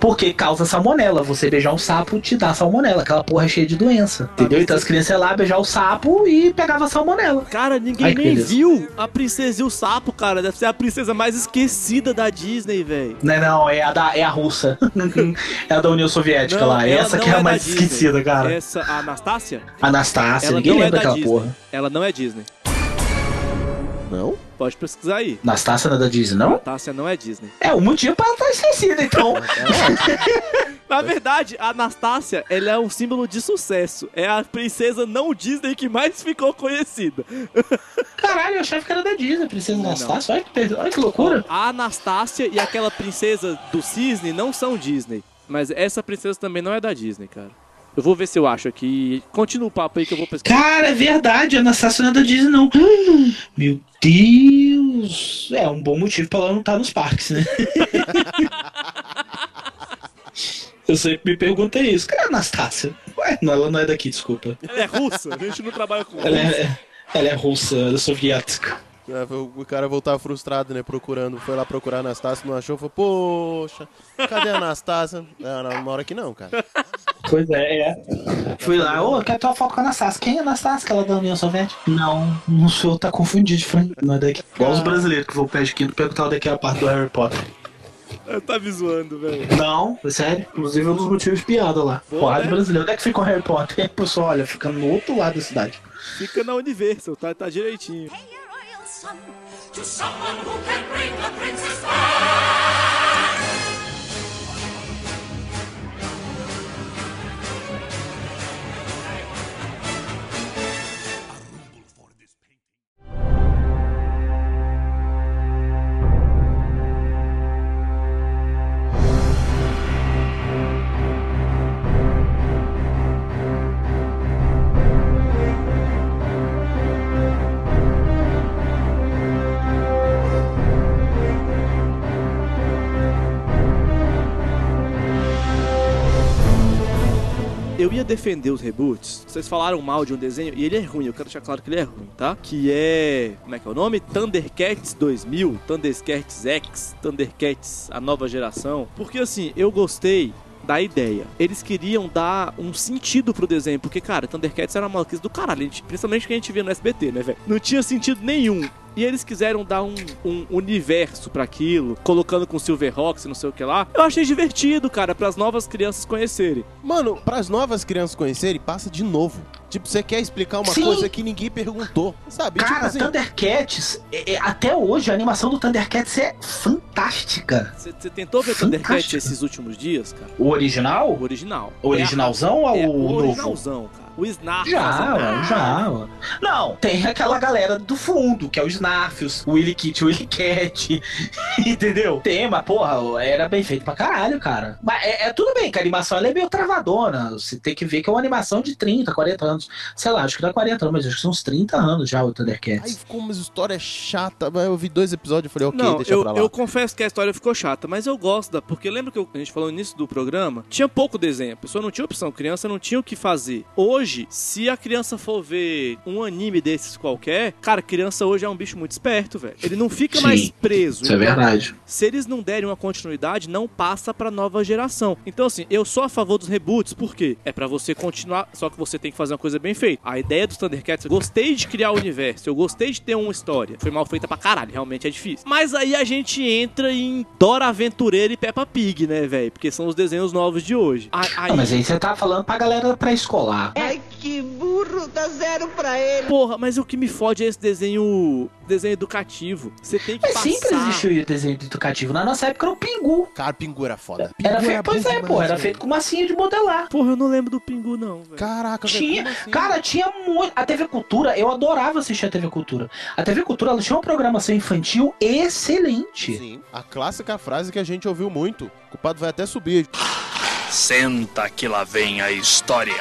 Porque causa salmonela. Você beijar um sapo te dá salmonela. Aquela porra é cheia de doença. Entendeu? Então as crianças iam lá beijar o sapo e pegava salmonela. Cara, ninguém Ai, nem beleza. viu a princesa e o sapo, cara. Deve ser a princesa mais esquecida da Disney, velho. Não, é não, é a, da, é a russa. é a da União Soviética lá. ela Essa não que é a da mais Disney. esquecida, cara. Essa, a Anastácia? Anastácia, ela ninguém não é lembra da daquela Disney. porra. Ela não é Disney. Não? Pode pesquisar aí. Anastácia não é da Disney, não? Anastácia não é Disney. É um motivo pra ela estar esquecida, então. Na verdade, a Anastácia, ela é um símbolo de sucesso. É a princesa não Disney que mais ficou conhecida. Caralho, eu achava que era da Disney, Princesa Anastácia. Olha que, olha que loucura. A Anastácia e aquela princesa do cisne não são Disney. Mas essa princesa também não é da Disney, cara. Eu vou ver se eu acho aqui. Continua o papo aí que eu vou pesquisar. Cara, é verdade, a Anastácia não é da Disney, não. Meu Deus. É um bom motivo pra ela não estar nos parques, né? Eu sempre me perguntei isso. Cadê a Anastácia? Ué, não, ela não é daqui, desculpa. Ela é russa, a gente não trabalha com Ela é, ela é russa, ela é soviética. É, o cara voltava frustrado, né? Procurando. Foi lá procurar a Anastácia, não achou. Falou, poxa, cadê a Anastácia? Não, não, uma hora que não, cara. Pois é, é. Fui lá, ô, eu quero ter uma foto com a Anastácia. Quem é a Anastácia? Que ela é da União Soviética? Não, não sou, tá confundido, Frank. Não é daqui. Igual os brasileiros que vão pé de quinto perguntar onde é é a parte do Harry Potter. Tá me zoando, velho. Não, é sério. Inclusive é um dos motivos de piada lá. Boa, Porrada né? brasileiro. Onde é que fica o Harry Potter? E, pessoal, olha, fica no outro lado da cidade. Fica na Universal, tá, tá direitinho. To someone who can bring the princess back. Eu ia defender os reboots. Vocês falaram mal de um desenho e ele é ruim, eu quero deixar claro que ele é ruim, tá? Que é. Como é que é o nome? Thundercats 2000, Thundercats X, Thundercats a nova geração. Porque assim, eu gostei da ideia. Eles queriam dar um sentido pro desenho, porque, cara, Thundercats era uma maluquice do caralho, principalmente que a gente via no SBT, né, velho? Não tinha sentido nenhum. E eles quiseram dar um, um universo pra aquilo, colocando com Silverhawks e não sei o que lá. Eu achei divertido, cara, pras novas crianças conhecerem. Mano, pras novas crianças conhecerem, passa de novo. Tipo, você quer explicar uma Sim. coisa que ninguém perguntou, sabe? Cara, tipo assim, Thundercats, é- é- até hoje a animação do Thundercats é fantástica. Você tentou ver Thundercats esses últimos dias, cara? O original? O original. O originalzão ou é o o novo? originalzão, cara. O Snarf. Já, fazendo- ué, já. ué. Não, tem aquela galera do fundo, que é o Snarfios, o Willy Kit, o Willy Cat. entendeu? Tem, mas, porra, era bem feito pra caralho, cara. Mas é, é tudo bem que a animação ela é meio travadona. Você tem que ver que é uma animação de 30, 40 anos. Sei lá, acho que dá 40 anos, mas acho que são uns 30 anos já o Thundercats. Aí ficou uma história chata, eu vi dois episódios e falei, ok, não, deixa eu, pra lá. eu confesso que a história ficou chata, mas eu gosto da. Porque lembra que eu- a gente falou no início do programa? Tinha pouco desenho, a pessoa não tinha opção, criança não tinha o que fazer. Hoje, se a criança for ver um anime desses qualquer, cara, criança hoje é um bicho muito esperto, velho. Ele não fica Sim, mais preso. Isso é Então, verdade. Se eles não derem uma continuidade, não passa pra nova geração. Então, assim, eu sou a favor dos reboots, por quê? É pra você continuar, só que você tem que fazer uma coisa bem feita. A ideia dos Thundercats, eu gostei de criar o universo, eu gostei de ter uma história. Foi mal feita pra caralho, realmente é difícil. Mas aí a gente entra em Dora Aventureira e Peppa Pig, né, velho? Porque são os desenhos novos de hoje. A- Aí, Ah, mas aí você tá falando pra galera pré-escolar. Ai, que burro, dá zero pra ele. Porra, mas o que me fode é esse desenho. desenho educativo. Você tem que Mas passar. sempre existiu o desenho educativo. Na nossa época era o Pingu. Cara, Pingu era foda. Era Pingu feito, pois bom é, pô, era velho. feito com massinha de modelar. Porra, eu não lembro do Pingu, não, velho. Caraca, velho, Tinha, assim? cara, tinha muito. A TV Cultura, eu adorava assistir a TV Cultura. A TV Cultura, ela tinha uma programação infantil excelente. Sim, a clássica frase que a gente ouviu muito. O culpado vai até subir. Senta que lá vem a história.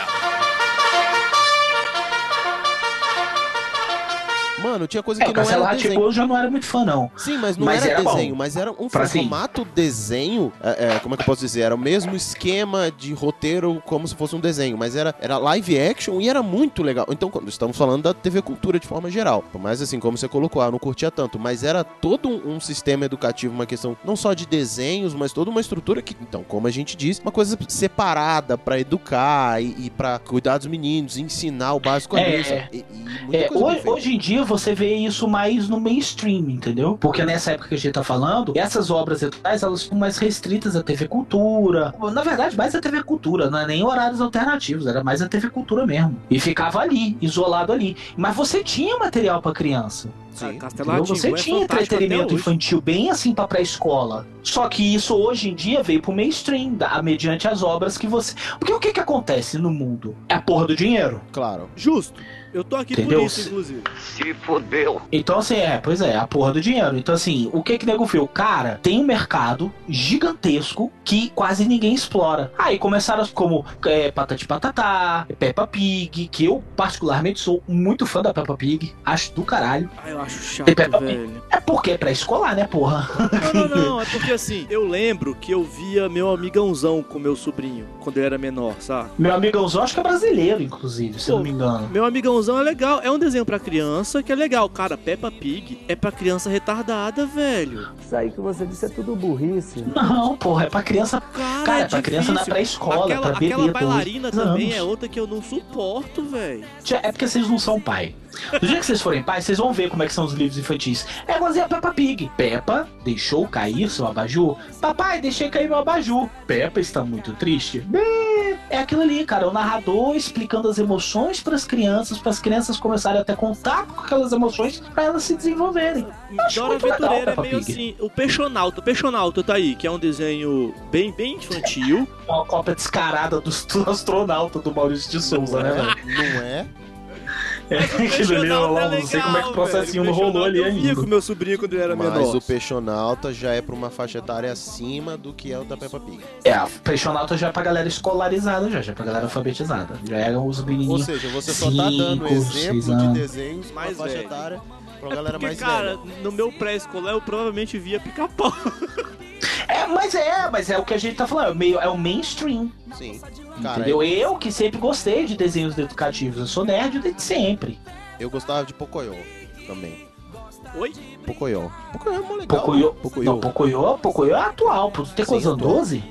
Mano, tinha coisa É, que não era Cancelar, desenho. tipo, eu já não era muito fã, não. Sim, mas não Mas era, era bom. desenho, mas era um Pra sim. formato desenho. é, é, como é que eu posso dizer? Era o mesmo esquema de roteiro como se fosse um desenho, mas era, era live action e era muito legal. Então, quando estamos falando da TV Cultura de forma geral. Mais assim, como você colocou, ah, não curtia tanto, mas era todo um, um sistema educativo, uma questão não só de desenhos, mas toda uma estrutura que, então, como a gente diz, uma coisa separada pra educar e, e para cuidar dos meninos, ensinar o básico. É. sabe? E, e É, hoje, hoje em dia você vê isso mais no mainstream, entendeu? Porque nessa época que a gente tá falando, essas obras educacionais elas ficam mais restritas à TV Cultura. Na verdade, mais a TV Cultura, não é nem horários alternativos, era mais a TV Cultura mesmo. E ficava ali, isolado ali. Mas você tinha material pra criança. Sim. Rá-Tim-Bum Você é tinha fantástico entretenimento infantil bem assim pra pré-escola. Só que isso hoje em dia veio pro mainstream, da, mediante as obras que você. Porque o que que acontece no mundo? É a porra do dinheiro. Claro. Justo. Eu tô aqui Entendeu? por isso, inclusive. Se fodeu. Então, assim, é, pois é, a porra do dinheiro. Então, assim, o que que nego viu? Cara, tem um mercado gigantesco que quase ninguém explora. Aí começaram as- como é, Patati Patatá, Peppa Pig, que eu particularmente sou muito fã da Peppa Pig, acho do caralho. Ah, eu acho chato, velho. É porque é pra escolar, né, porra? Não, não, não. É porque assim, eu lembro que eu via meu amigãozão com meu sobrinho quando ele era menor, sabe? Meu amigãozão acho que é brasileiro, inclusive, se eu Pô, não me engano. Meu amigãozão é legal. É um desenho pra criança que é legal. Cara, Peppa Pig é pra criança retardada, velho. Isso aí que você disse é tudo burrice. Não, porra, é pra criança. Cara, Cara, é é pra criança na pré-escola, Aquela, pra bebê, aquela 12 bailarina também anos. é outra que eu não suporto, velho. É porque vocês não são pai. No dia que vocês forem pais, vocês vão ver como é que são os livros infantis. É igualzinho a Peppa Pig. Peppa deixou cair seu abajur. Papai, deixei cair meu abajur. Peppa está muito triste. É aquilo ali, cara. O narrador explicando as emoções para as crianças, para as crianças começarem a ter contato com aquelas emoções, para elas se desenvolverem. Acho Dora muito legal, Aventureira é Peppa meio Pig. assim. O Peixonauta. O Peixonauta tá aí, que é um desenho bem, bem infantil. Uma cópia descarada do, do astronauta do Maurício de Souza, né, velho? Não é? É, aquilo ali, eu não sei como é que o processinho não rolou ali Eu via ainda. com meu sobrinho quando ele era Mas menor. o Peixonauta já é pra uma faixa etária acima do que é o da Peppa Pig. É, a Peixonauta já é pra galera escolarizada, já, já é pra galera alfabetizada. Já eram os Ou menininhos. seja, você só tá dando cinco, exemplo seis de anos. desenhos Mais faixa velho. etária pra É galera porque, mais cara, velha. no meu pré-escolar eu provavelmente via pica-pau. É, mas é, mas é o que a gente tá falando, é, meio, é o mainstream. Sim. Cara, entendeu? Eu que sempre gostei de desenhos educativos, eu sou nerd desde sempre. eu gostava de Pocoyo também. Oi? Pocoyo. Pocoyo é mó legal. Pocoyo, Pocoyo. não, Pocoyo, Pocoyo é atual, pô. Tu tem tô. 12?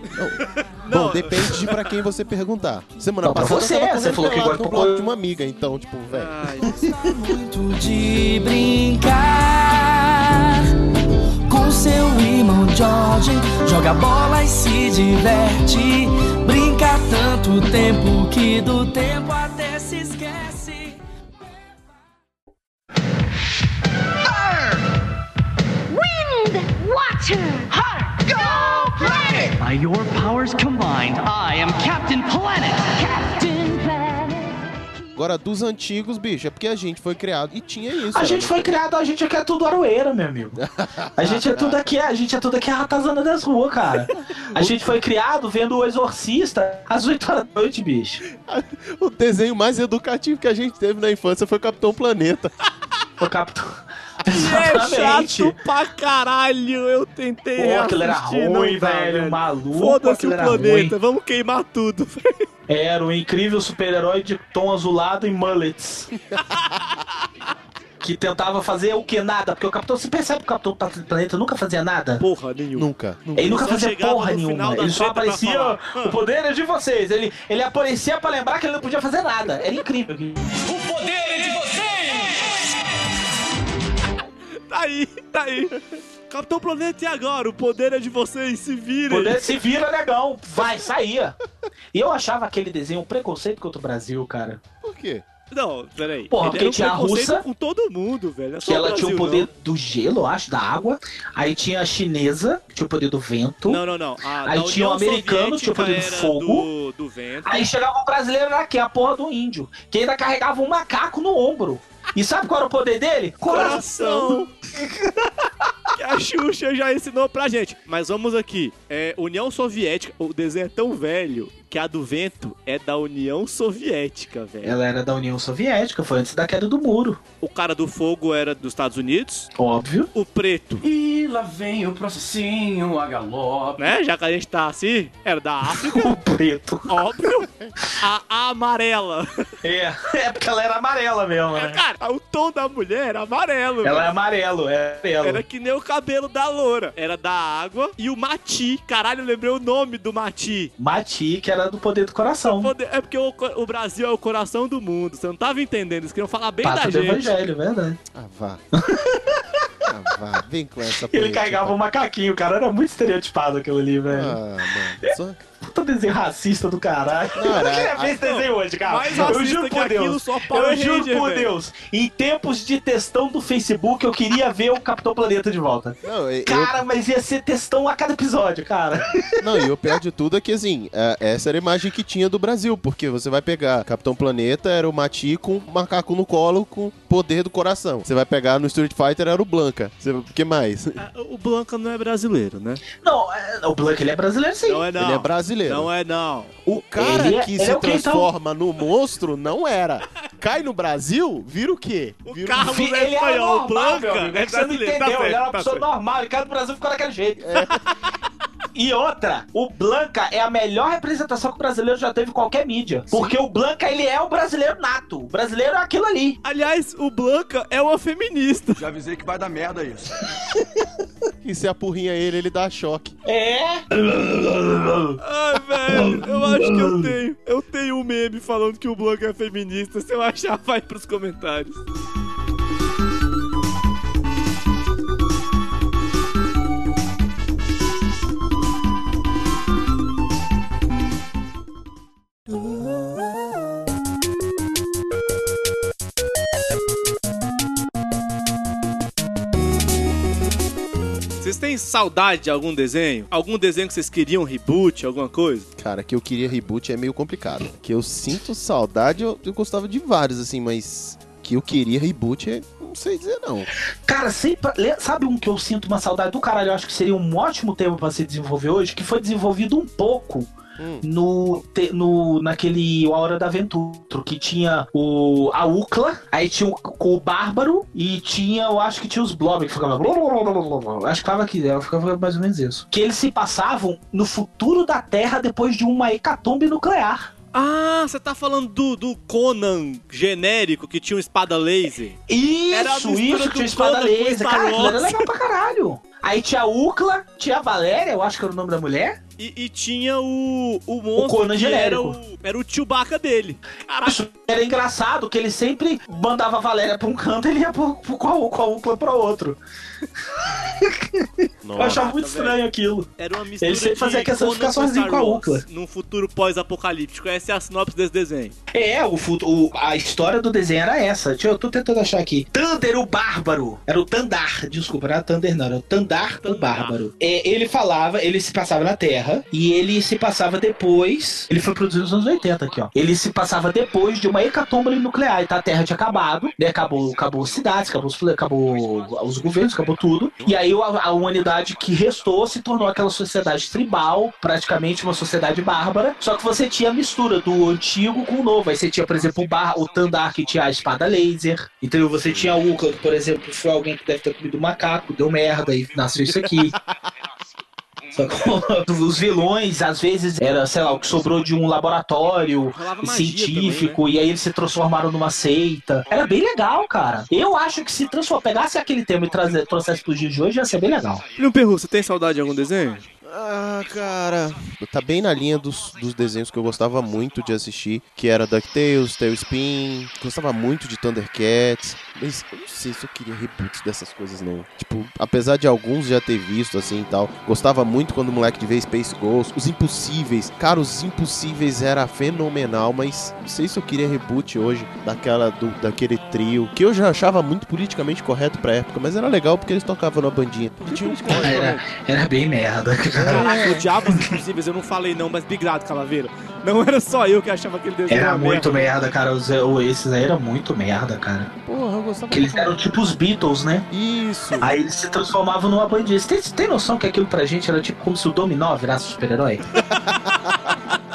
Bom, depende de pra quem você perguntar. Semana Não, pra passada você, eu tava você falou que gosta de Pocoyo. de uma amiga, então, tipo, velho. Muito de brincar seu irmão George. Joga bola e se diverte. Brinca tanto tempo que do tempo até se esquece. Wind! Water! Heart! Go planet! By your powers combined, I am Captain Planet. Captain Planet! Agora, dos antigos, bicho, é porque a gente foi criado e tinha isso. A era gente foi criado, a gente aqui é tudo aroeira, meu amigo. A gente é tudo aqui, a gente é tudo aqui a ratazana das ruas, cara. A gente foi criado vendo o Exorcista às 8 horas da noite, bicho. O desenho mais educativo que a gente teve na infância foi Capitão Planeta. O Capitão. É chato pra caralho. Eu tentei Pô, aquilo era não ruim, dá, velho, maluco, Foda-se o planeta, ruim. vamos queimar tudo. Era o incrível super-herói de tom azulado e mullets. que tentava fazer o que? Nada. Porque o Capitão, você percebe que o Capitão Planeta nunca fazia nada? Porra nenhuma. Nunca. nunca. Ele nunca fazia porra nenhuma. Ele só aparecia. O poder é de vocês. Ele, ele aparecia pra lembrar que ele não podia fazer nada. Era incrível. O poder é de vocês! Tá aí, tá aí. Capitão Planeta e agora? O poder é de vocês, se virem. Poder se vira, negão. Vai, saía. E eu achava aquele desenho um preconceito contra o Brasil, cara. Por quê? Não, peraí. Porra, porque era um tinha a russa- com todo mundo, velho. É Que ela o tinha o Brasil, poder do gelo, eu acho, da água. Aí tinha a chinesa, que tinha o poder do vento. Não, não, não. A, Aí tinha o americano, tinha o poder do fogo. era Do, do vento. Aí chegava o brasileiro aqui, a porra do índio, que ainda carregava um macaco no ombro. E sabe qual era o poder dele? Coração. que a Xuxa já ensinou pra gente. Mas vamos aqui. É, União Soviética, o desenho é tão velho que a do vento é da União Soviética, velho. Ela era da União Soviética, foi antes da queda do muro. O cara do fogo era dos Estados Unidos. Óbvio. O preto, E lá vem o processinho, a galope. né? Já que a gente tá assim, era da África. O preto. Óbvio. A, a amarela. É, é porque ela era amarela mesmo, né? Cara, o tom da mulher era amarelo. Ela é velho. amarelo, é amarelo. Era que nem o cabelo da loura. Era da água e o Mati. Caralho, eu lembrei o nome do Mati. Mati, que era do poder do coração. Poder- É porque o, o Brasil é o coração do mundo. Você não tava entendendo. Eles queriam falar bem Pata da do gente. evangelho, verdade. Ah, vá. ah, vá. Vem com essa Ele carregava um macaquinho, cara. Era muito estereotipado aquilo ali, velho. Ah, mano. Só... Puta desenho racista do caralho. Não, eu queria ver esse não, desenho hoje, cara. mais eu juro por Deus. só Power eu juro Ranger, por velho. Deus. Em tempos de textão do Facebook, eu queria ver o Capitão Planeta de volta. Não, eu- Cara, mas ia ser textão a cada episódio, cara. Não, e o pior de tudo é que, assim, é- essa era a imagem que tinha do Brasil, porque você vai pegar Capitão Planeta, era o Mati com um macaco no colo com poder do coração. Você vai pegar no Street Fighter, era o Blanca. O que mais? Ah, O Blanca não é brasileiro, né? Não, é, o Blank ele é brasileiro sim. Não é não. Ele é brasileiro. Não é não. O cara Ele é- que ele se é o quê, então? transforma no monstro não era. Cai no Brasil, vira o quê? Vira um- Carlos Ele é espanhol. normal, Blanca meu amigo. é É que você não brasileiro. entendeu. Tá ele era uma tá pessoa certo. normal. E cara do Brasil ficou daquele jeito. E outra, o Blanca é a melhor representação que o brasileiro já teve em qualquer mídia. Porque o Blanca, ele é o brasileiro nato. O brasileiro é aquilo ali. Aliás, o Blanca é uma feminista. Já avisei que vai dar merda isso. E se apurrinha ele, ele dá choque. É. Ai, velho, eu acho que eu tenho. Eu tenho um meme falando que o Blanca é feminista. Se eu achar, vai pros comentários. Vocês têm saudade de algum desenho? Algum desenho que vocês queriam reboot, alguma coisa? Cara, que eu queria reboot é meio complicado. Que eu sinto saudade, eu, eu gostava de vários, assim, mas que eu queria reboot é. Não sei dizer, não. Cara, sempre, sabe um que eu sinto uma saudade do caralho? Eu acho que seria um ótimo tema pra se desenvolver hoje, que foi desenvolvido um pouco no, te- no naquele Hora da Aventura, que tinha o a Ucla, aí tinha o, o Bárbaro e tinha, eu acho que tinha os Blob que ficava acho que ficava aqui, eu ficava mais ou menos isso. Que eles se passavam no futuro da Terra depois de uma hecatombe nuclear. Ah, você tá falando do, do Conan genérico que tinha uma espada laser? Isso, isso, que tinha espada laser. Cara, era legal pra caralho. Aí tinha a Ucla, tinha a Valéria, eu acho que era o nome da mulher. E, e tinha o, o monstro Conan que era o, era o Chewbacca dele. Isso era engraçado que ele sempre mandava a Valéria pra um canto e ele ia pro, pro, a Ucla pra outro. Eu achava muito Nossa, estranho aquilo. Era uma mistura Ele sempre fazia questão de ficar sozinho com a Ucla. Num futuro pós-apocalíptico. Essa é a sinopse desse desenho. É, o, o- a história do desenho era essa. Deixa eu, eu tô tentando achar aqui. Thunder o Bárbaro. Era o Tandar, desculpa, não era Thunder não, era o Tandar, o Bárbaro. É, ele falava, ele se passava na Terra. E ele se passava depois. Ele foi produzido nos anos 80 aqui, ó. Ele se passava depois de uma hecatombe nuclear. Então a Terra tinha acabado, né? Acabou, acabou as cidades, acabou os, acabou os governos, acabou tudo. E aí a, a humanidade que restou se tornou aquela sociedade tribal, praticamente uma sociedade bárbara. Só que você tinha a mistura do antigo com o novo. Aí você tinha, por exemplo, o, bar, o Tandar que tinha a espada laser. Entendeu? Você tinha a Uka, que, por exemplo, foi alguém que deve ter comido macaco, deu merda e nasceu isso aqui. Os vilões, às vezes, era, sei lá, o que sobrou de um laboratório científico, também, né? e aí eles se transformaram numa seita. Era bem legal, cara. Eu acho que se pegasse aquele tema e trazer, trouxesse pros dias de hoje, ia ser bem legal. Filho Perru, você tem saudade de algum desenho? Ah, cara. Tá bem na linha dos, dos desenhos que eu gostava muito de assistir, que era DuckTales, Tailspin, gostava muito de Thundercats, mas eu não sei se eu queria reboots dessas coisas não. Tipo, apesar de alguns já ter visto assim e tal, gostava muito quando o moleque de ver Space Ghost, Os Impossíveis. Cara, Os Impossíveis era fenomenal, mas não sei se eu queria reboot hoje daquela do, daquele trio, que eu já achava muito politicamente correto pra época, mas era legal porque eles tocavam na bandinha. Tinha um Era, era bem merda, cara. Caraca, eu odiava os impossíveis, eu não falei não, mas obrigado, Calaveira. Não era só eu que achava aquele desenho Era muito merda. merda, cara. Os, esses aí eram muito merda, cara. Porra, eu gostava Que eles eram tipo os Beatles, né? Isso. Aí eles se transformavam numa bandinha. Você tem, tem noção que aquilo pra gente era tipo como se o Dominó virasse super-herói?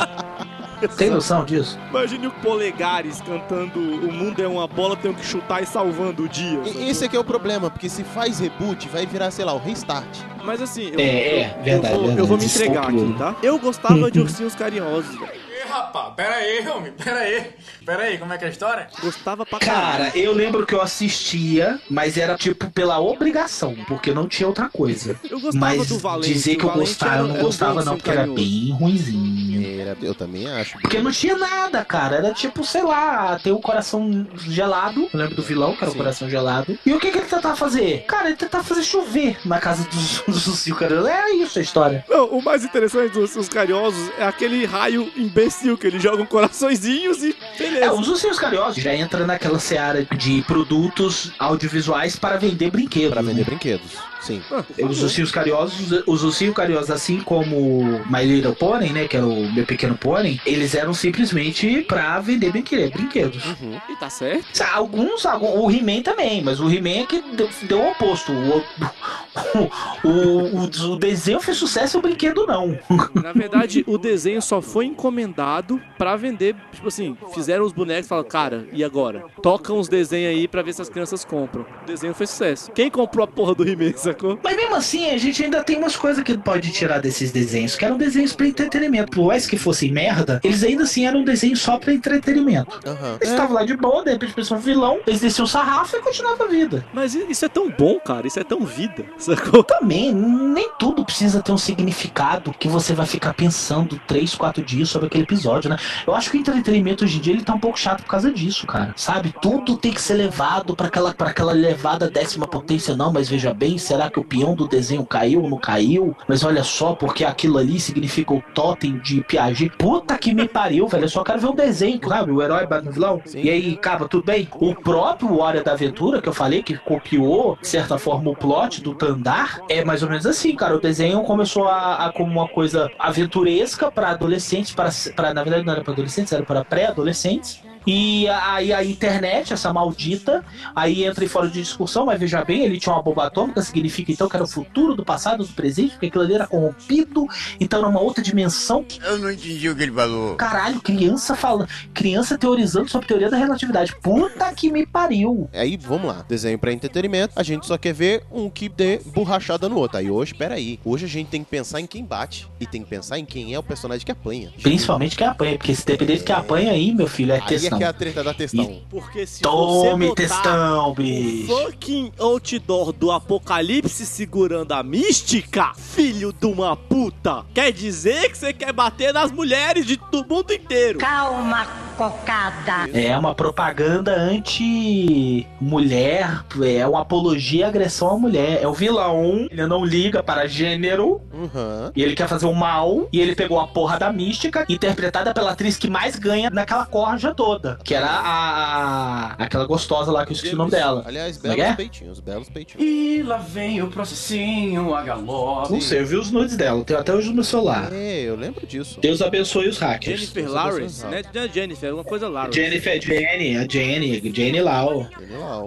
tem noção disso? Imagine o Polegares cantando O mundo é uma bola, tenho que chutar e salvando o dia. E- Esse aqui é o problema, porque se faz reboot, vai virar, sei lá, o restart. Mas assim, eu, É, eu- é, verdade, eu, vou, eu verdade. vou me entregar Desculpa, aqui, tá? Eu gostava de ursinhos carinhosos, velho. Rapaz, pera aí, homem, pera aí. Pera aí, como é que é a história? Gostava pra Cara, eu lembro que eu assistia, mas era tipo pela obrigação, porque não tinha outra coisa. Eu gostava mas do Valente, dizer que eu gostava, eu era- não era um gostava não, porque era bem ruinzinho. Era, eu também acho. Porque não tinha nada, cara. Era tipo, sei lá, tem o coração gelado. Eu lembro do vilão, que era o coração gelado. E o que, que ele tentava fazer? Cara, ele tentava fazer chover na casa dos, dos cinco caras. É isso a história. Não, o mais interessante dos ursinhos carinhosos é aquele raio imbecil que eles jogam coraçõezinhos e beleza. É, os ursinhos carinhosos já entra naquela seara de produtos audiovisuais para vender brinquedos. Pra vender brinquedos, sim. Os ursinhos carinhosos, os ursinhos carinhosos, assim como My Little Pony, né, que era o meu pequeno pônei, eles eram simplesmente pra vender brinque- brinquedos. E tá certo. Alguns, algum- o He-Man também, mas o He-Man é que deu, deu o oposto. O, o, o, o- o desenho fez sucesso e o brinquedo não. Na verdade, o desenho só foi encomendado pra vender. Tipo assim, fizeram os bonecos e falaram, cara, e agora? Tocam os desenhos aí pra ver se as crianças compram. O desenho fez sucesso. Quem comprou a porra do He-Man, sacou? Mas mesmo assim, a gente ainda tem umas coisas que pode tirar desses desenhos, que eram desenhos pra entretenimento. Por mais que fossem merda, eles ainda assim eram desenhos só pra entretenimento. Aham. Eles estavam lá de boa, de repente pensou um vilão, eles desciam o sarrafo e continuava a vida. Mas isso é tão bom, cara. Isso é tão vida, sacou? Também, nem tudo precisa ter um significado que você vai ficar pensando três, quatro dias sobre aquele episódio, né? Eu acho que o entretenimento hoje em dia ele tá um pouco chato por causa disso, cara. Sabe? Tudo tem que ser levado pra aquela, pra aquela levada décima potência, não, mas veja bem, será que o peão do desenho caiu ou não caiu? Mas olha só, porque aquilo ali significa o totem de Piaget. Puta que me pariu, velho. Eu só quero ver o desenho, sabe? O herói bate no vilão. E aí, cara, tudo bem? O próprio Hora da Aventura, que eu falei, que copiou, de certa forma, o plot do Tandar, é mais ou menos assim, cara. O desenho começou a, a como uma coisa aventuresca pra adolescentes, para, para na verdade não era pra adolescentes, era para pré-adolescentes. E aí a internet, essa maldita, aí entra em fora de discussão, mas veja bem, ele tinha uma bomba atômica, significa então que era o futuro do passado, do presente, porque aquilo ali era corrompido, então era uma outra dimensão. Eu não entendi o que ele falou. Caralho, criança fala, criança teorizando sobre teoria da relatividade. Puta que me pariu. Aí, vamos lá. Desenho pra entretenimento, a gente só quer ver um que dê borrachada no outro. Aí hoje, peraí. Hoje a gente tem que pensar em quem bate e tem que pensar em quem é o personagem que apanha. Principalmente quem apanha, porque se depender de quem apanha aí, meu filho, é Aí é que é a treta da testão. Porque se Tome você textão, o bicho. fucking outdoor do apocalipse segurando a mística, filho de uma puta, quer dizer que você quer bater nas mulheres de, do mundo inteiro. Calma, cocada. É uma propaganda anti-mulher, é uma apologia à agressão à mulher. É o vilão, ele não liga para gênero, Uhum. e ele quer fazer o mal, e ele pegou a porra da mística, interpretada pela atriz que mais ganha naquela corja toda, que era a. aquela gostosa lá que eu esqueci o nome dela. Aliás, é belos é? peitinhos, belos peitinhos. E lá vem o processinho, a galope. Não sei, eu vi os nudes dela, tenho até hoje no meu celular. É, eu lembro disso. Deus abençoe os hackers. Jennifer Lawrence, né? É Jennifer, é alguma coisa Lawrence. Jennifer, Jenny, a Jenny, Jenny Lau.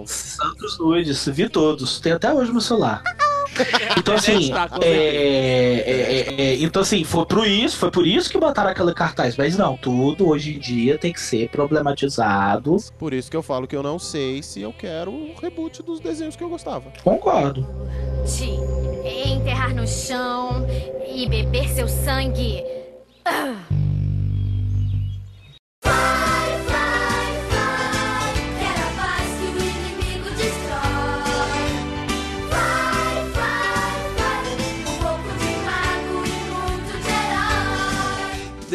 Santos nudes, vi todos, tem até hoje no meu celular. Então assim, com é, é, é, é, então assim, foi por isso, foi por isso que botaram aquele cartaz, mas não, tudo hoje em dia tem que ser problematizado. Por isso que eu falo que eu não sei se eu quero o reboot dos desenhos que eu gostava. Concordo. Te enterrar no chão e beber seu sangue. Ah. Os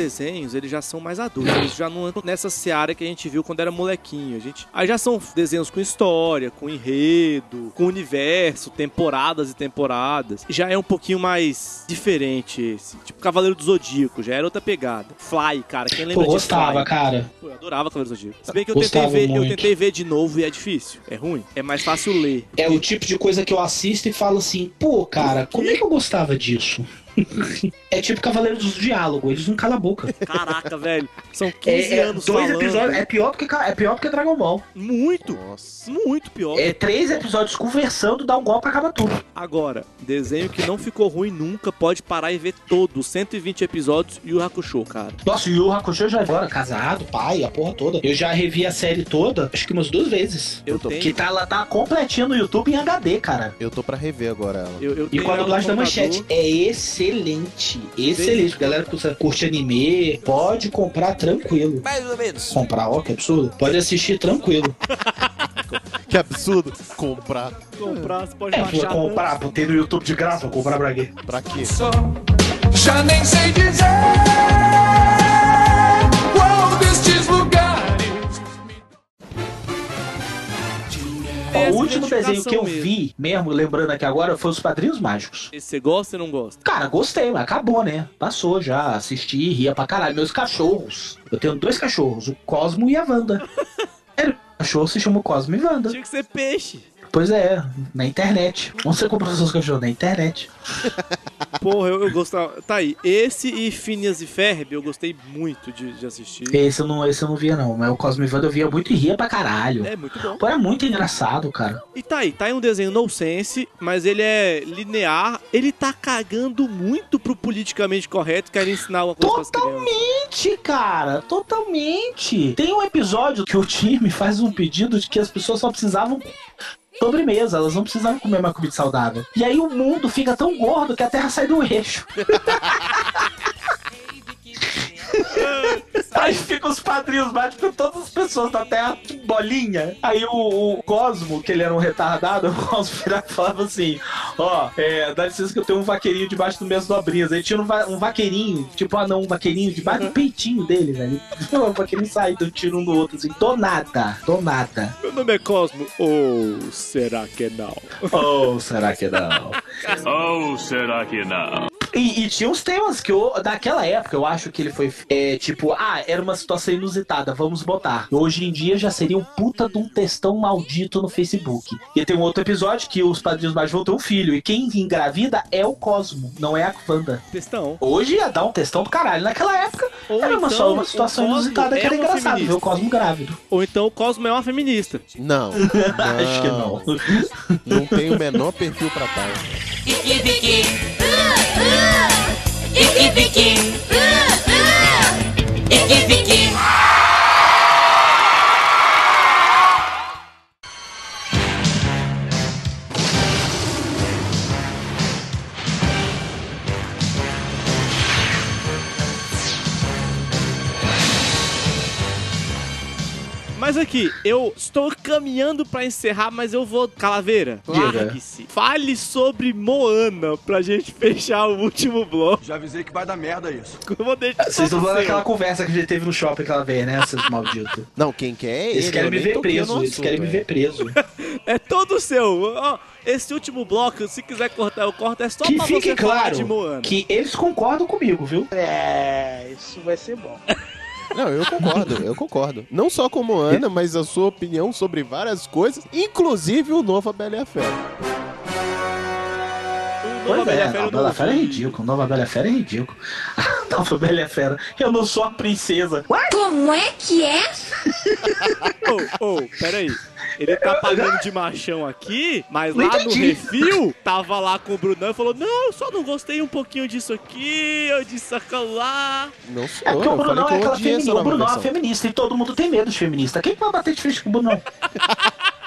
desenhos, eles já são mais adultos, eles já não entram nessa seara que a gente viu quando era molequinho. A gente, aí já são desenhos com história, com enredo, com universo, temporadas e temporadas. Já é um pouquinho mais diferente esse. Tipo Cavaleiro do Zodíaco, já era outra pegada. Fly, cara, quem lembra Pô, de gostava, Fly? cara. Pô, eu adorava Cavaleiro do Zodíaco. Se bem que eu tentei, ver, eu tentei ver de novo e é difícil. É ruim. É mais fácil ler. É o tipo de coisa que eu assisto e falo assim, pô, cara, como é que eu gostava disso? É tipo Cavaleiros do Diálogo, eles não calam a boca. Caraca, velho. São 15 É, é anos dois falando. episódios, é pior do que é pior do que Dragon Ball. Muito. Muito pior. É três episódios conversando, dá um golpe acaba tudo. Agora, desenho que não ficou ruim nunca, pode parar e ver todos, 120 episódios e o Hakusho, cara. Nossa, e o Hakusho já agora, casado, pai, a porra toda. Eu já revi a série toda, acho que umas duas vezes. Eu tenho. Que tá, ela tá completinha no YouTube em HD, cara. Eu tô pra rever agora ela. Eu, eu E com a dublagem da manchete é excelente. Excelente. Galera que curte anime, pode comprar tranquilo. Mais ou menos. Comprar, ó, que absurdo. Pode assistir tranquilo. Que absurdo. Comprar. Comprar, você pode É, baixar. vou comprar, vou ter no YouTube de graça, vou comprar pra quê? Pra quê? Já nem sei dizer Ó, o último desenho que eu mesmo. vi, mesmo lembrando aqui agora, foi Os Padrinhos Mágicos. Esse Você gosta ou não gosta? Cara, gostei, mas acabou, né? Passou já, assisti, ria pra caralho. Meus cachorros. Eu tenho dois cachorros, o Cosmo e a Wanda. Sério, o cachorro se chama Cosmo e Wanda. Tinha que ser peixe. Pois é, na internet. Onde você comprou seus cachorros? Na internet. Porra, eu, eu gostava. Tá aí. Esse e Phineas e Ferb eu gostei muito de, de assistir. Esse eu, não, esse eu não via, não. Mas o Cosmo e Wanda eu via muito e ria pra caralho. É muito bom. Pô, era muito engraçado, cara. E tá aí, tá aí um desenho no sense, mas ele é linear. Ele tá cagando muito pro politicamente correto, quer ensinar uma coisa. Totalmente, cara. Totalmente. Tem um episódio que o time faz um pedido de que as pessoas só precisavam sobremesa, elas não precisavam comer uma comida saudável. E aí o mundo fica tão gordo que a Terra sai do eixo. Aí ficam os padrinhos mágicos, todas as pessoas da Terra, tipo, bolinha. Aí o, o Cosmo, que ele era um retardado, o Cosmo virava e falava assim: Ó, é, dá licença que eu tenho um vaqueirinho debaixo das minhas dobrinhas. Aí tinha um, va- um vaqueirinho, tipo, ah não, um vaqueirinho debaixo do peitinho dele, velho. O vaqueirinho saía do tiro um do outro, assim, do nada, do nada. Meu nome é Cosmo. Ou será que não? Ou será que não? Ou será que não? E, e tinha uns temas que eu, daquela época, eu acho que ele foi é, tipo, ah, era uma situação inusitada, vamos botar. Hoje em dia já seria um puta de um textão maldito no Facebook. E tem um outro episódio que os padrinhos mais vão ter um filho, e quem engravida é o Cosmo, não é a Wanda. Textão. Hoje ia dar um textão do caralho. Naquela época, Ou era uma, então, só uma situação inusitada que é era engraçado feminista. ver o Cosmo grávido. Ou então o Cosmo é uma feminista. Não. Acho que não. Não tem o menor perfil pra tal. Iki. Iki Viki. Iki Viki. Mas Mas aqui, eu estou caminhando pra encerrar, mas eu vou. Calaveira, largue-se. Fale sobre Moana pra gente fechar o último bloco. Já avisei que vai dar merda isso. Eu vou deixar Vocês estão falando daquela conversa que a gente teve no shopping aquela vez, né, seus malditos? Não, quem quer é ele. Eles querem me nem ver preso, eles assunto, querem me é. ver preso. É todo seu. Esse último bloco, se quiser cortar, eu corto. É só Que pra fique você falar claro de Moana. que eles concordam comigo, viu? É, isso vai ser bom. Não, eu concordo, eu concordo. Não só com Moana, mas a sua opinião sobre várias coisas, inclusive o novo Bela e a Fera. Pois Bela e é, a Fera a eu Bela Fera é ridículo. Nova Bela Fera é ridículo. Nova Bela Fera. Eu não sou a princesa. Como é que é? Ô, ô, peraí. Ele tá pagando de machão aqui, mas Não lá no entendi. refil, tava lá com o Brunão e falou: Não, eu só não gostei um pouquinho disso aqui, eu disse lá. Não sou, É porque o eu falei Brunão é aquela feminista. O nova Brunão é feminista e todo mundo tem medo de feminista. Quem que vai bater de frente com o Brunão?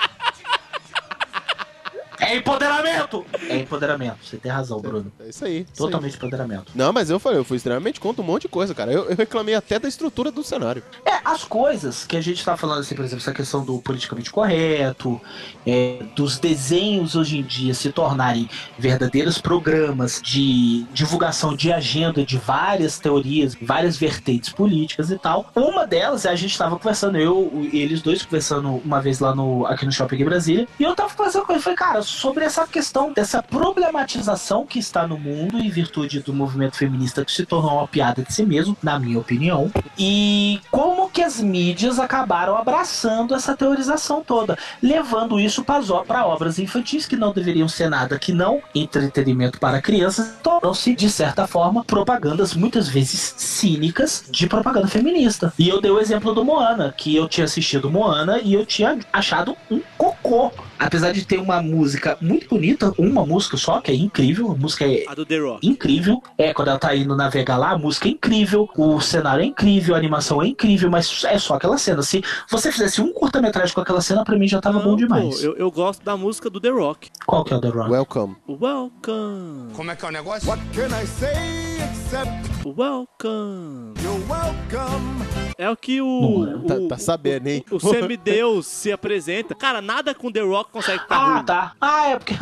É empoderamento! É empoderamento. Você tem razão, Bruno. É isso aí. isso aí. Totalmente empoderamento. Não, mas eu falei, eu fui extremamente contra um monte de coisa, cara. Eu, eu reclamei até da estrutura do cenário. É, as coisas que a gente tá falando, assim, por exemplo, essa questão do politicamente correto, é, dos desenhos hoje em dia se tornarem verdadeiros programas de divulgação de agenda de várias teorias, várias vertentes políticas e tal. Uma delas, é a gente tava conversando, eu e eles dois conversando uma vez lá no, aqui no Shopping Brasília, e eu tava conversando com ele, falei, cara, sobre essa questão dessa problematização que está no mundo em virtude do movimento feminista que se tornou uma piada de si mesmo, na minha opinião, e como que as mídias acabaram abraçando essa teorização toda, levando isso para obras infantis que não deveriam ser nada que não entretenimento para crianças, tornam-se, de certa forma, propagandas muitas vezes cínicas de propaganda feminista. E eu dei o exemplo do Moana, que eu tinha assistido Moana e eu tinha achado um cocô. Apesar de ter uma música muito bonita, uma música só, que é incrível, a música é A do The Rock. incrível. É, quando ela tá indo navegar lá, a música é incrível, o cenário é incrível, a animação é incrível, mas é só aquela cena. Se você fizesse um curta-metragem com aquela cena, pra mim já tava bom demais. Pô, eu, eu gosto da música do The Rock. Qual que é o The Rock? Welcome. Welcome. Como é que é o negócio? What can I say except Welcome. you're welcome? É o que o. Tá, o tá sabendo, hein? o semideus se apresenta. Cara, nada com The Rock consegue ficar Ah, ruim. tá. Ah, é porque,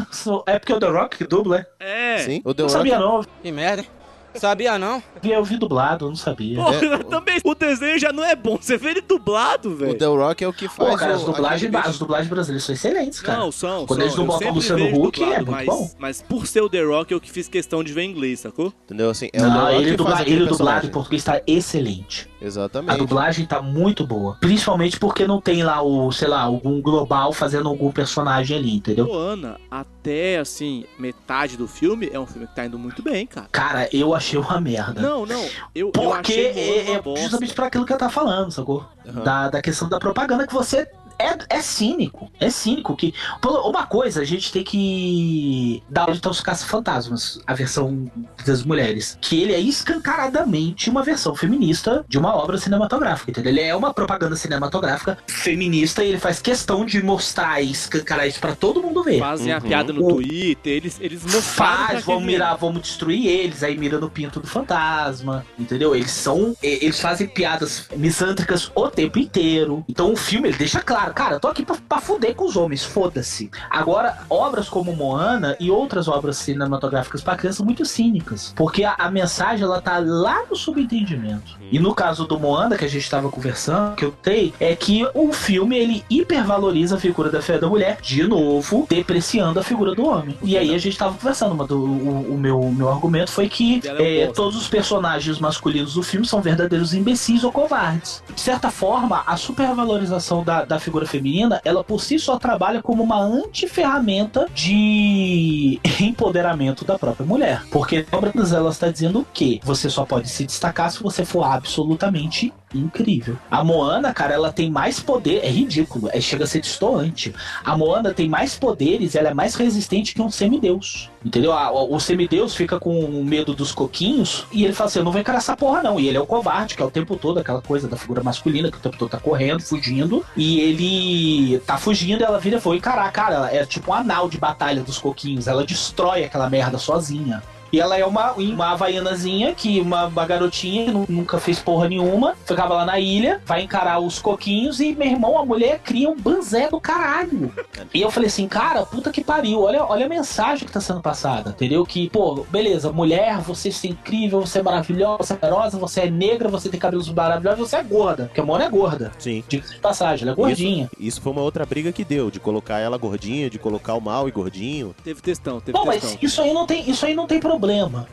é porque é o The Rock que dubla, é? É. Sim, o The Não Rock. sabia não. Que merda, hein? Sabia não? Eu vi dublado, eu não sabia. Pô, É, também o desenho já não é bom. Você vê ele dublado, O velho. The Rock é o que faz. Pô, cara, o- as dublagens, as brasileiras são excelentes, cara. Não, são. Quando são. eles não o sempre Luciano vejo Huck, é muito mas, bom. Mas por ser o The Rock, eu que fiz questão de ver em inglês, sacou? Entendeu? Assim, é o The não, Rock ele, que dubla, ele dublado em português tá excelente. A Exatamente. dublagem tá muito boa. Principalmente porque não tem lá o, sei lá, algum global fazendo algum personagem ali, entendeu? Moana, até assim, metade do filme, é um filme que tá indo muito bem, cara. Cara, eu achei uma merda. Não, não. Eu, eu Porque achei Moana é, é justamente pra aquilo que eu tava falando, sacou? Aham. Da, da questão da propaganda que você. É, é cínico, é cínico que uma coisa a gente tem que dar onde estão os caça-fantasmas, a versão das mulheres, que ele é escancaradamente uma versão feminista de uma obra cinematográfica, entendeu? Ele é uma propaganda cinematográfica feminista e ele faz questão de mostrar e escancarar isso pra todo mundo ver. Fazem a Uhum. piada no O- Twitter, eles, eles mostraram Faz, vamos vier. mirar, vamos destruir eles, aí mira no pinto do fantasma, entendeu? Eles são, eles fazem piadas misântricas o tempo inteiro. Então o filme ele deixa claro, cara, tô aqui pra, pra fuder com os homens, foda-se. Agora, obras como Moana e outras obras cinematográficas pra criança são muito cínicas, porque a, a mensagem ela tá lá no subentendimento. E no caso do Moana que a gente tava conversando, que eu tenho, é que o filme ele hipervaloriza a figura da fé da mulher, de novo, depreciando a figura do homem. E aí a gente tava conversando, mas do- o, o meu, meu argumento foi que é é, todos os personagens masculinos do filme são verdadeiros imbecis ou covardes. De certa forma, a supervalorização da, da figura feminina, ela por si só trabalha como uma antiferramenta de empoderamento da própria mulher. Porque a obra ela está dizendo que você só pode se destacar se você for absolutamente incrível. A Moana, cara, ela tem mais poder, é ridículo, é, chega a ser distoante. A Moana tem mais poderes, ela é mais resistente que um semideus. Entendeu? A- o, o semideus fica com medo dos coquinhos e ele fala assim: Eu não vou encarar essa porra, não. E ele é o covarde, que é o tempo todo aquela coisa da figura masculina, que o tempo todo tá correndo, fugindo. E ele tá fugindo, ela vira e foi encarar, cara. Ela é tipo um anal de batalha dos coquinhos. Ela destrói aquela merda sozinha. E ela é uma, uma havaianazinha, que uma, uma garotinha que nu- nunca fez porra nenhuma, ficava lá na ilha, vai encarar os coquinhos e, meu irmão, a mulher cria um banzé do caralho. E eu falei assim, cara, puta que pariu, olha, olha a mensagem que tá sendo passada, entendeu? Que, pô, beleza, mulher, você é incrível, você é maravilhosa, você é poderosa, você é negra, você tem cabelos maravilhosos, você é gorda. Porque a Mona é gorda. Sim. Diga-se de passagem, ela é gordinha. Isso, isso foi uma outra briga que deu, de colocar ela gordinha, de colocar o mal e gordinho. Teve textão, teve Não, mas isso aí não tem, isso aí não tem problema,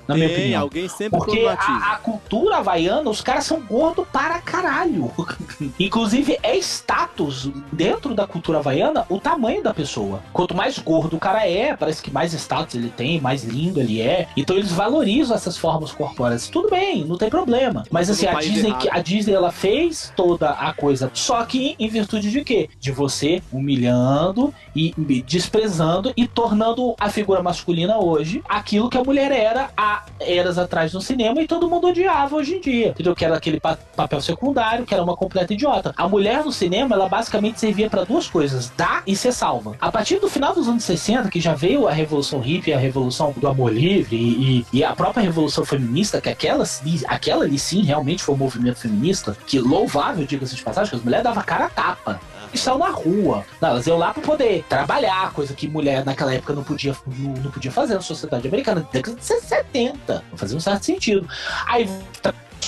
na minha Tem, opinião. alguém sempre Porque a, a cultura havaiana, os caras são gordos para caralho. Inclusive, é status dentro da cultura havaiana o tamanho da pessoa. Quanto mais gordo o cara é, parece que mais status ele tem, mais lindo ele é. Então eles valorizam essas formas corpóreas. Tudo bem, não tem problema. Mas assim, a Disney, errado. a Disney ela fez toda a coisa. Só que em virtude de quê? De você humilhando e desprezando e tornando a figura masculina hoje aquilo que a mulher era há eras atrás no cinema e todo mundo odiava hoje em dia. Entendeu? Que era aquele pa- papel secundário, que era uma completa idiota. A mulher no cinema, ela basicamente servia para duas coisas: dar e ser salva. A partir do final dos anos 60, que já veio a revolução hippie, a revolução do amor livre e, e- e a própria revolução feminista, que aquela, aquela ali sim realmente foi um movimento feminista, que louvável, diga-se de passagem, que as mulheres davam cara a tapa e saiu na rua. Não, elas iam lá pra poder trabalhar, coisa que mulher naquela época não podia, não, não podia fazer na sociedade americana, na década de 70. Não fazia um certo sentido. Aí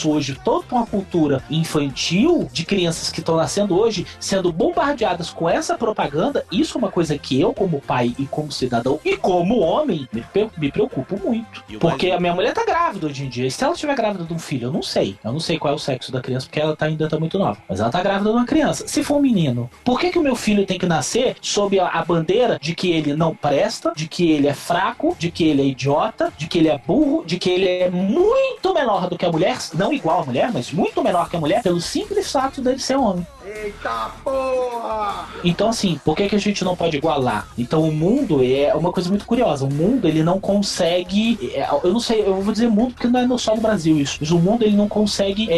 hoje toda uma cultura infantil de crianças que estão nascendo hoje sendo bombardeadas com essa propaganda, isso é uma coisa que eu, como pai e como cidadão e como homem, me, pre- me preocupo muito. Porque a minha mulher tá grávida hoje em dia. E se ela estiver grávida de um filho, eu não sei. Eu não sei qual é o sexo da criança, porque ela tá, ainda tá muito nova. Mas ela tá grávida de uma criança. Se for um menino, por que, que o meu filho tem que nascer sob a, a bandeira de que ele não presta, de que ele é fraco, de que ele é idiota, de que ele é burro, de que ele é muito menor do que a mulher, não igual à mulher, mas muito menor que a mulher, pelo simples fato dele ser homem. Eita porra! Então, assim, por que, que a gente não pode igualar? Então, o mundo é uma coisa muito curiosa. O mundo, ele não consegue. é, Eu não sei, eu vou dizer mundo porque não é só no Brasil isso. Mas o mundo, ele não consegue é,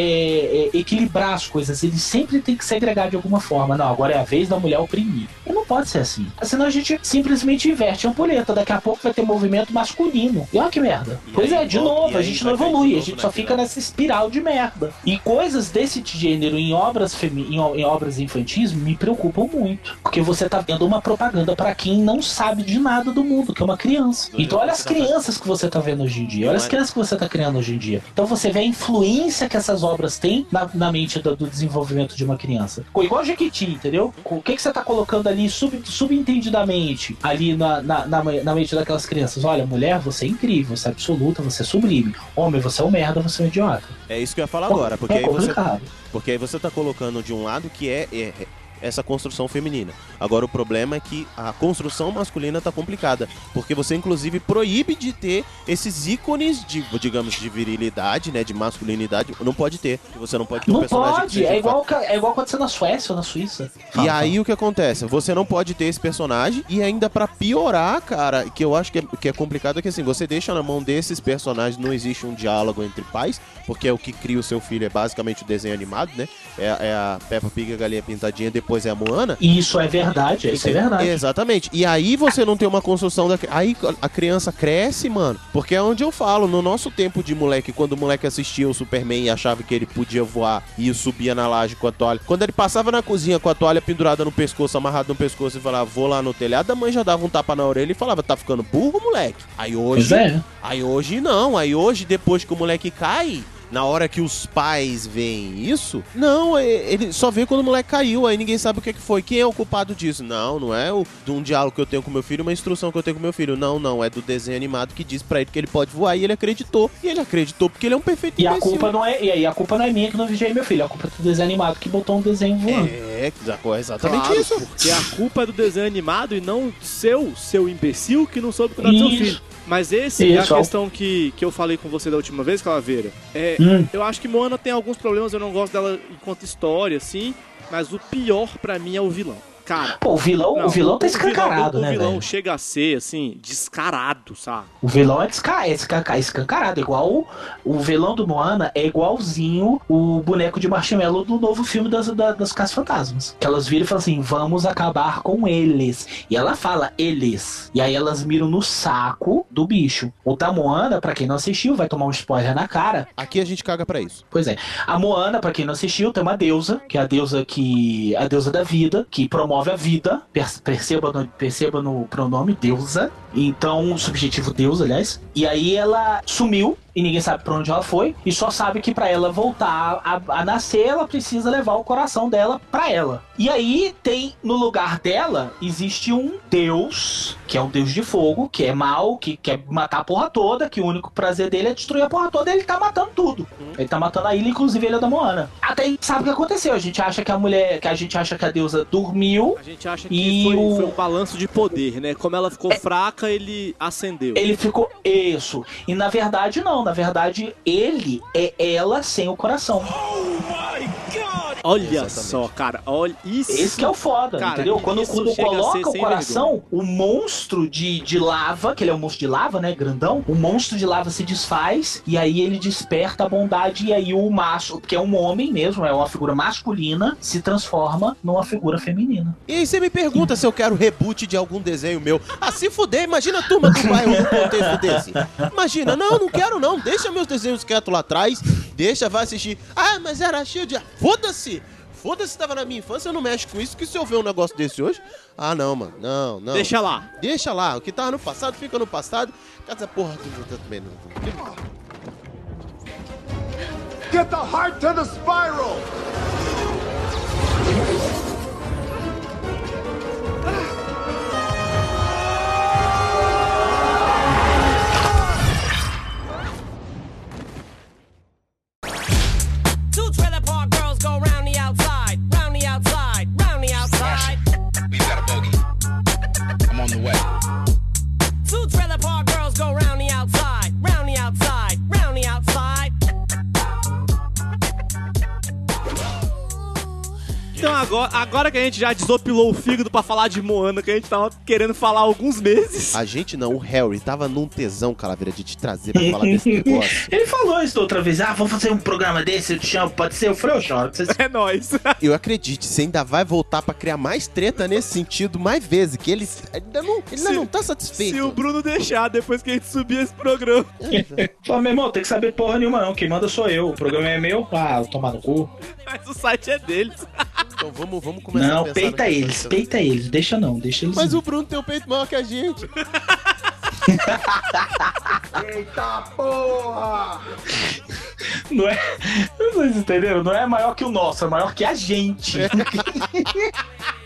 é, equilibrar as coisas. Ele sempre tem que segregar de alguma forma. Não, agora é a vez da mulher oprimir. E não pode ser assim. Senão a gente simplesmente inverte a ampulheta. Daqui a pouco vai ter movimento masculino. E olha que merda. E pois aí é, de volta- novo, a gente não evolui. A gente só naquela- fica nessa espiral de merda. E coisas desse gênero em obras, femi- em, obras infantis me preocupam muito. Porque você tá vendo uma propaganda pra quem não sabe de nada do mundo, que é uma criança. Então olha as tá crianças que você tá vendo hoje em dia. Olha as é- crianças que você tá criando hoje em dia. Então você vê a influência que essas obras têm na, na mente do, do desenvolvimento de uma criança. Igual Jequiti, entendeu? O que, que você tá colocando ali sub, subentendidamente ali na, na, na, na mente daquelas crianças? Olha, mulher, você é incrível, você é absoluta, você é sublime. Homem, você é um merda, você é um idiota. É isso que eu ia falar agora, porque é aí você complicado. Porque aí você tá colocando de um lado que é, é- é essa construção feminina. Agora o problema é que a construção masculina tá complicada, porque você inclusive proíbe de ter esses ícones de, digamos, de virilidade, né, de masculinidade, não pode ter. Você não pode ter um Não personagem que pode, seja é igual, é igual aconteceu na Suécia ou na Suíça. e aí o que acontece? Você não pode ter esse personagem e ainda pra piorar, cara, que eu acho que é, que é complicado é que assim, você deixa na mão desses personagens, não existe um diálogo entre pais, porque é o que cria o seu filho, é basicamente o desenho animado, né? É, é a Peppa Pig, a galinha pintadinha, depois é a Moana. E isso é verdade, isso é verdade. Exatamente. E aí você não tem uma construção da. Aí a criança cresce, mano. Porque é onde eu falo, no nosso tempo de moleque, quando o moleque assistia o Superman e achava que ele podia voar e subia na laje com a toalha. Quando ele passava na cozinha com a toalha pendurada no pescoço, amarrado no pescoço e falava, vou lá no telhado, a mãe já dava um tapa na orelha e falava, tá ficando burro, moleque. Aí hoje. Pois é. Aí hoje não. Aí hoje, depois que o moleque cai. Na hora que os pais veem isso, não, é- ele só vê quando o moleque caiu, aí ninguém sabe o que que foi. Quem é o culpado disso? Não, não é o, de um diálogo que eu tenho com meu filho, uma instrução que eu tenho com meu filho. Não, não, é do desenho animado que diz pra ele que ele pode voar e ele acreditou. E ele acreditou porque ele é um perfeito E a imbecil. culpa não é, e aí a culpa não é minha que não vigiei meu filho, a culpa é do desenho animado que botou um desenho voando. É, é exatamente Claro, isso. Porque a culpa é do desenho animado e não seu, seu imbecil que não soube cuidar do seu filho. Mas esse é Isso, a ó. questão que, que eu falei com você da última vez, Calaveira. É, Hum. Eu acho que Moana tem alguns problemas, eu não gosto dela enquanto história, assim. Mas o pior pra mim é o vilão. Cara. Pô, o vilão, Não, o vilão tá o vilão- escancarado, o, né, vilão velho? chega a ser, assim, descarado, sabe? O vilão é, desca é escanca- escancarado, igual o, o vilão do Moana é igualzinho o boneco de marshmallow do novo filme das, da- das Caças Fantasmas. Que elas viram e falam assim: vamos acabar com eles. E ela fala eles. E aí elas miram no saco do bicho. O da Moana, pra quem não assistiu, vai tomar um spoiler na cara. Aqui a gente caga pra isso. Pois é. A Moana, pra quem não assistiu, tem uma deusa, que é a deusa que. a deusa da vida, que promove a vida. Per- Perceba no, perceba no pronome, deusa. Então, subjetivo deusa, aliás. E aí ela sumiu. E ninguém sabe pra onde ela foi. E só sabe que pra ela voltar a, a nascer, ela precisa levar o coração dela pra ela. E aí tem no lugar dela existe um deus, que é um deus de fogo, que é mau, que quer matar a porra toda, que o único prazer dele é destruir a porra toda, e ele tá matando tudo. Ele tá matando a ilha, inclusive a ilha da Moana. Até aí sabe o que aconteceu? A gente acha que a mulher, que a gente acha que a deusa dormiu. A gente acha que E foi, o- foi um balanço de poder, né? Como ela ficou fraca, ele acendeu. Ele ficou isso. E na verdade não, na verdade ele é ela sem o coração. Olha só, cara, olha isso. Esse que é o foda, Cara, entendeu? Quando, quando coloca o coração, o monstro de, de lava, que ele é um monstro de lava, né, grandão, o monstro de lava se desfaz e aí ele desperta a bondade e aí o macho, que é um homem mesmo, é uma figura masculina, se transforma numa figura feminina. E aí você me pergunta se eu quero reboot de algum desenho meu. Ah, se fuder, imagina a turma do bairro num contexto desse. Imagina, não, não quero não, deixa meus desenhos quietos lá atrás, deixa, vai assistir. Ah, mas era cheio de... Foda-se! Foda-se, tava na minha infância, eu não mexo com isso, que se eu ver um negócio desse hoje... Ah, não, mano, não, não. Deixa lá. Deixa lá, o que tava no passado fica no passado. Essa porra do... também não... Get the heart to the spiral! Agora, que a gente já desopilou o fígado pra falar de Moana, que a gente tava querendo falar há alguns meses. A gente não, o Harry tava num tesão, Calaveira, de te trazer pra falar desse negócio. Ele falou isso da outra vez, ah, vamos fazer um programa desse, eu te chamo, pode ser? Eu falei, eu choro. Vocês... É nóis. Eu acredito, você ainda vai voltar pra criar mais treta nesse sentido mais vezes, que ele ainda não, ele ainda Se- não tá satisfeito. Se o Bruno deixar depois que a gente subir esse programa. Fala, meu irmão, tem que saber porra nenhuma não, quem manda sou eu, o programa é meu, ah, eu tomar no cu. Mas o site é deles. Então vamos, vamos começar a Não, peita eles, peita eles, deixa não, deixa eles. Mas o Bruno tem o peito maior que a gente. Eita porra! Não é. Vocês entenderam? Não é maior que o nosso, é maior que a gente.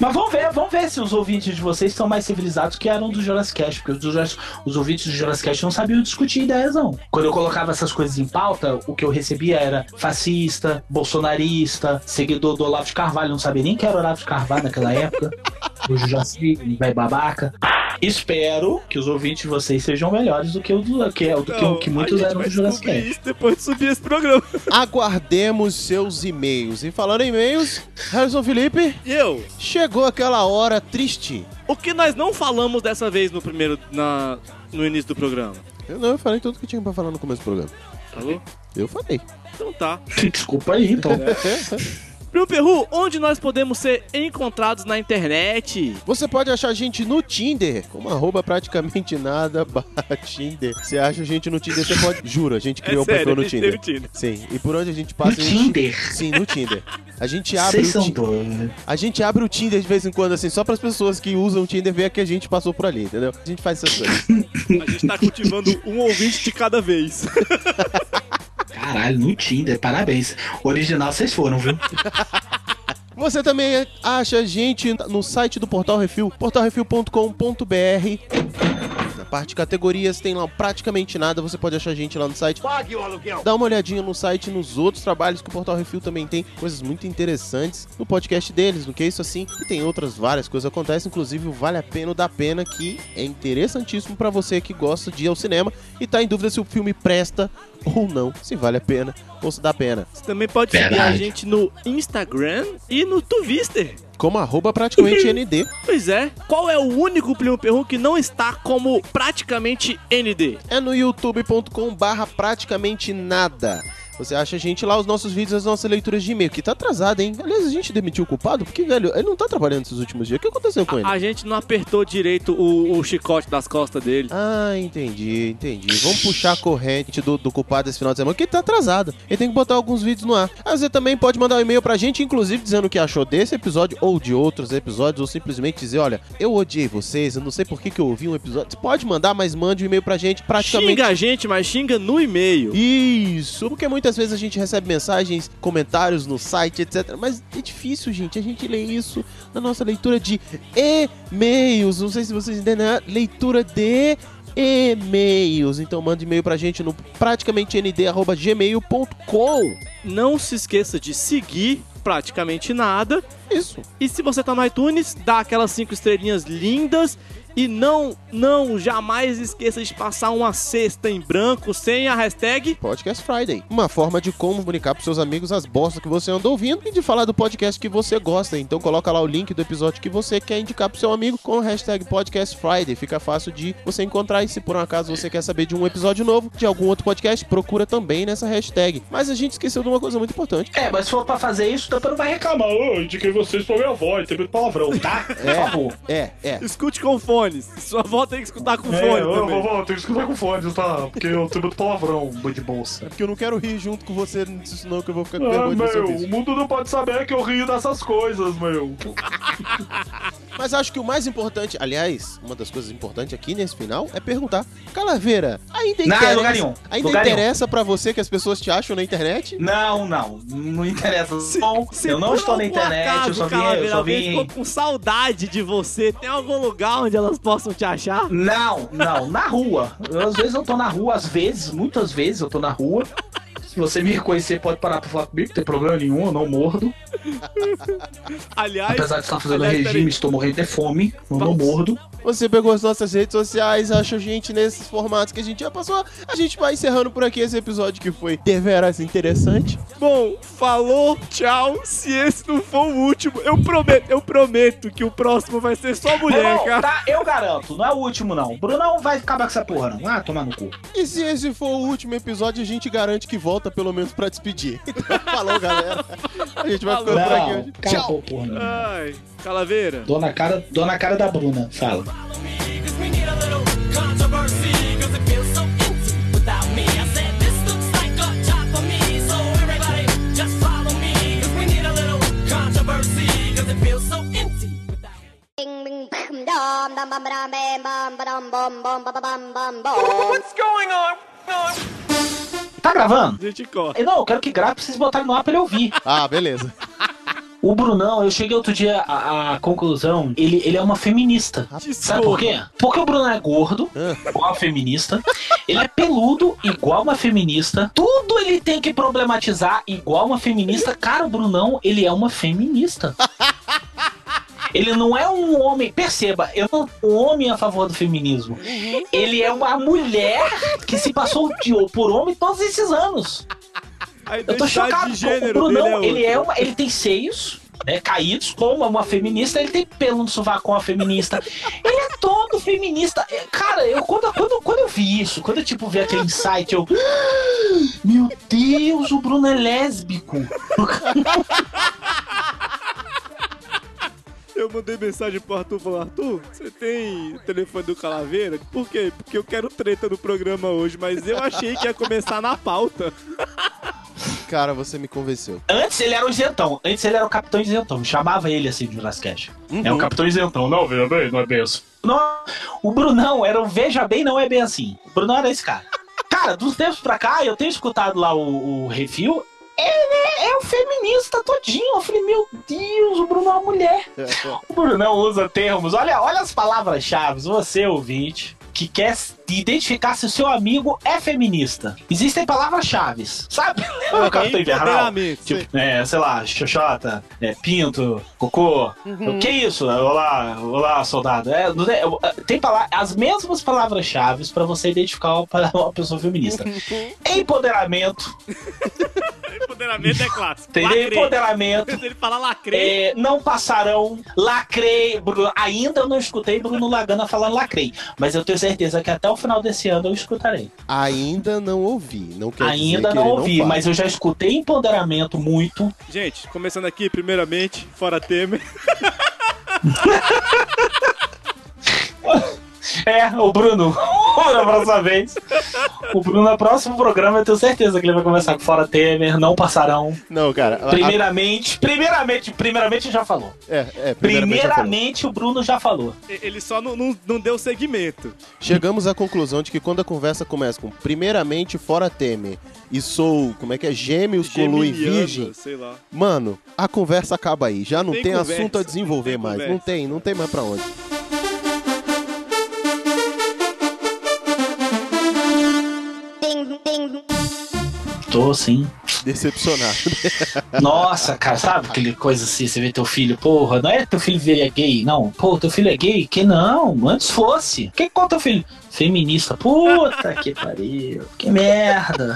Mas vamos ver, vamos ver se os ouvintes de vocês são mais civilizados que eram do Jurassic Cast, porque os, Jurassic- os ouvintes do Jurassic Cast não sabiam discutir ideias, não. Quando eu colocava essas coisas em pauta, o que eu recebia era fascista, bolsonarista, seguidor do Olavo de Carvalho, não sabia nem que era Olavo de Carvalho naquela época. O Jaci, vai babaca. Espero que os ouvintes de vocês sejam melhores do que o do que, do que, o que muitos eram do Jurassic descobrir Cast. isso depois de subir esse programa. Aguardemos seus e-mails. E falando em e-mails, Harrison Felipe, E eu? Chegou aquela hora triste. O que nós não falamos dessa vez no primeiro. Na, no início do programa? Eu não, eu falei tudo que tinha pra falar no começo do programa. Falou? Eu falei. Então tá. Desculpa aí, então. Primo Perru, onde nós podemos ser encontrados na internet? Você pode achar a gente no Tinder, como arroba praticamente nada barra Tinder. Você acha a gente no Tinder, você pode. Juro, a gente criou um sério, perfil no Tinder. Tinder. Sim, e por onde a gente passa. No gente... Tinder? Sim, no Tinder. A gente abre Vocês o são doidos. A gente abre o Tinder de vez em quando, assim, só para as pessoas que usam o Tinder ver que a gente passou por ali, entendeu? A gente faz essas coisas. A gente tá cultivando um ouvinte de cada vez. Caralho, no Tinder, parabéns. Original vocês foram, viu? Você também acha a gente no site do Portal Refil, portalrefil.com.br. Parte de categorias tem lá praticamente nada, você pode achar a gente lá no site. Pague o aluguel! Dá uma olhadinha no site, nos outros trabalhos que o Portal Refil também tem, coisas muito interessantes no podcast deles, no que é isso assim, e tem outras várias coisas que acontecem, inclusive o Vale a Pena o da Pena, que é interessantíssimo pra você que gosta de ir ao cinema e tá em dúvida se o filme presta ou não, se vale a pena ou se dá pena. Você também pode seguir a Verdade. gente no Instagram e no Twitter. Como arroba praticamente ND. Pois é. Qual é o único Primo Perrum que não está como praticamente ND? É no youtube.com barra praticamente nada. Você acha a gente lá, os nossos vídeos, as nossas leituras de e-mail, que tá atrasado, hein? Aliás, a gente demitiu o culpado, porque, velho, ele não tá trabalhando esses últimos dias. O que aconteceu com ele? A gente não apertou direito o, o chicote das costas dele. Ah, entendi, entendi. Vamos puxar a corrente do, do culpado esse final de semana, que ele tá atrasado. Ele tem que botar alguns vídeos no ar. Aí você também pode mandar um e-mail pra gente, inclusive dizendo o que achou desse episódio ou de outros episódios, ou simplesmente dizer, olha, eu odiei vocês, eu não sei por que, que eu ouvi um episódio. Você pode mandar, mas mande um e-mail pra gente praticamente. Xinga a gente, mas xinga no e-mail. Isso, porque muitas vezes a gente recebe mensagens, comentários no site, etc. Mas é difícil, gente. A gente lê isso na nossa leitura de e-mails. Não sei se vocês entendem, é leitura de e-mails. Então manda e-mail pra gente no praticamente nd@gmail.com. Não se esqueça de seguir praticamente nada. Isso. E se você tá no iTunes, dá aquelas cinco estrelinhas lindas. E não, não, jamais esqueça de passar uma cesta em branco sem a hashtag Podcast Friday. Uma forma de comunicar pros seus amigos as bostas que você anda ouvindo e de falar do podcast que você gosta. Então coloca lá o link do episódio que você quer indicar pro seu amigo com a hashtag Podcast Friday. Fica fácil de você encontrar e se por um acaso você quer saber de um episódio novo de algum outro podcast, procura também nessa hashtag. Mas a gente esqueceu de uma coisa muito importante. É, mas se for pra fazer isso, o não vai reclamar. Eu indiquei vocês pra minha avó, tem muito palavrão, tá? Por favor. É, é. Escute com fones. Sua avó tem que escutar com É, fone eu, também. vovó, eu tenho que escutar com fones, tá? Porque eu tenho muito palavrão de bolsa. É porque eu não quero rir junto com você nisso, senão que eu vou ficar com Ah, vergonha de você meu, o mundo não pode saber que eu rio dessas coisas, meu. Mas acho que o mais importante, aliás, uma das coisas importantes aqui nesse final é perguntar: Calaveira, ainda Não, interessa, lugar nenhum. ainda Lugar interessa pra você que as pessoas te acham na internet? Não, não. Não interessa. Não, eu não estou na internet, acaso, eu só vim. Eu Calaveira, só alguém vim... ficou com saudade de você. Tem algum lugar onde elas possam te achar? Não, não, na rua. Eu, às vezes eu tô na rua, às vezes, muitas vezes eu tô na rua. Se você me reconhecer, pode parar pra falar comigo, não tem problema nenhum, eu não mordo. Aliás, Apesar de estar fazendo aliás, regime, estou morrendo de fome, eu não mordo. Você pegou as nossas redes sociais, achou gente nesses formatos que a gente já passou. A gente vai encerrando por aqui esse episódio que foi deveras interessante. Bom, falou, tchau. Se esse não for o último, eu prometo, eu prometo que o próximo vai ser só mulher, cara. tá, eu garanto, não é o último não. Bruno não vai acabar com essa porra não. Ah, tomar no cu. E se esse for o último episódio, a gente garante que volta pelo menos pra despedir. Então, falou, galera. A gente vai ficando por aqui hoje. cala a porra. Ai, Calaveira. Dou na cara, dou na cara da Bruna, fala. What's going on? Tá gravando? A gente corta. Não, eu quero que grave pra vocês botarem no ar pra ele ouvir. Ah, beleza. O Brunão, eu cheguei outro dia à, à conclusão, ele, ele é uma feminista. Sabe por quê? Porque o Bruno é gordo, igual a feminista. Ele é peludo, igual uma feminista. Tudo ele tem que problematizar, igual uma feminista. Cara, o Brunão, ele é uma feminista. Ele não é um homem, perceba, eu não um homem a favor do feminismo. Ele é uma mulher que se passou de, por homem todos esses anos. Eu tô chocado. o Brunão, é ele, é outra. uma, ele tem seios né, caídos, como uma feminista, ele tem pelo no sovaco uma feminista. Ele é todo feminista. É, Cara, eu quando, quando, quando eu vi isso, quando eu tipo vi aquele insight, eu. "Ah, Meu Deus, o Bruno é lésbico. Eu mandei mensagem pro Arthur falando, Arthur, você tem telefone do Calaveira? Por quê? Porque eu quero treta no programa hoje, mas eu achei que ia começar na pauta. Cara, você me convenceu. Antes ele era o isentão. Antes ele era o Capitão Isentão. Chamava ele assim de Jurassic Cash. É Uhum. o Capitão Isentão. Não, veja bem, não é bem assim. Não, o Brunão era o Veja Bem, não é bem assim. O Brunão era esse cara. Cara, dos tempos pra cá, eu tenho escutado lá o, o review. Ele é, é o feminista todinho. Eu falei, meu Deus, o Bruno é uma mulher. O Brunão usa termos. Olha, olha as palavras-chave. Você, ouvinte, que quer identificar se o seu amigo é feminista. Existem palavras-chave. Sabe? o Capitão Invernal. Tipo, é, sei lá, xoxota, é, pinto, cocô. Uhum. O que é isso? Olá, olá, soldado. É, não é- é, tem pala- as mesmas palavras-chave pra você identificar uma, uma pessoa feminista. Empoderamento. Empoderamento é clássico. Entendeu? Lacrei. Empoderamento. Ele fala lacrei. É, não passarão, lacrei. Bruno, ainda não escutei Bruno Lagana falando lacrei. Mas eu tenho certeza que até o final desse ano eu escutarei. Ainda não ouvi. Não quer ainda dizer que não ele ouvi, faz. mas eu já escutei empoderamento muito. Gente, começando aqui, primeiramente, fora Temer. É, o Bruno, na próxima vez. O Bruno, no próximo programa, eu tenho certeza que ele vai começar com Fora Temer, não passarão. Não, cara. a- Primeiramente, primeiramente, primeiramente já falou. É, é, Primeiramente, já falou. o Bruno já falou. Ele só não, não, não deu segmento. Chegamos à conclusão de que quando a conversa começa com primeiramente fora Temer e sou, como é que é, gêmeos com lua e virgem, Sei lá. mano, a conversa acaba aí. Já não Tem tem, assunto a não desenvolver tem mais. conversa. Não tem, não tem mais pra onde. Tô sim. Decepcionado. Nossa, cara, sabe aquele coisa assim, você vê teu filho, porra, não é teu filho é gay, não. Pô, teu filho é gay? Que não, antes fosse. Que qual teu filho? Feminista. Puta que pariu. Que merda.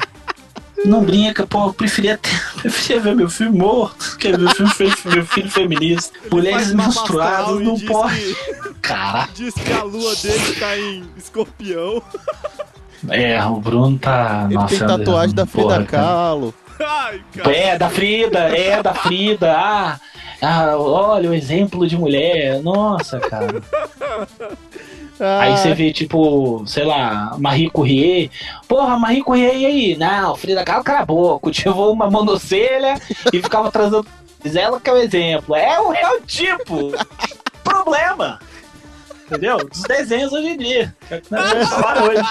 Não brinca, pô, eu preferia, ter, preferia ver meu filho morto que ver meu, filho, meu filho feminista. Mulheres menstruadas não pode. que- Caraca. Diz que a lua dele tá em escorpião. É, o Bruno tá. Ele nossa, tem tatuagem da Frida porra, cara. Kahlo. Ai. É, da Frida, é da Frida. Ah, ah, olha o exemplo de mulher. Nossa, cara. Aí você vê, tipo, sei lá, Marie Curie. Porra, Marie Curie, e aí? Não, Frida Kahlo acabou. Cultivou uma monocelha e ficava trazendo. Ela que é o exemplo. É o, é o tipo. Problema. Entendeu? Dos desenhos hoje em dia. É hoje.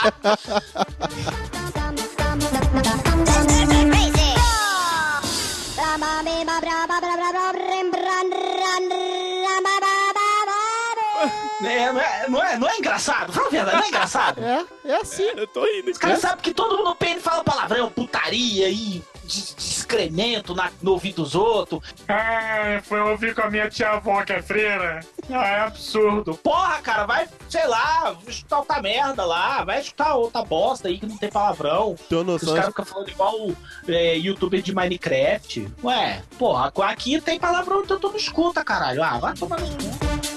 É, não, é, não, é, não é engraçado? Fala a verdade, não é engraçado? É, é assim. Eu tô indo. Os caras sabem que todo mundo no PN fala palavrão, putaria e des- excremento na, no ouvido dos outros. Ah, foi ouvir com a minha tia-avó que é freira. Ah, é absurdo. Porra, cara, vai, sei lá, escutar outra merda lá, vai escutar outra bosta aí que não tem palavrão. Os noção caras ficam falando igual é, youtuber de Minecraft. Ué, porra, aqui tem palavrão, então tu não escuta, caralho. Ah, vai tomar no cu.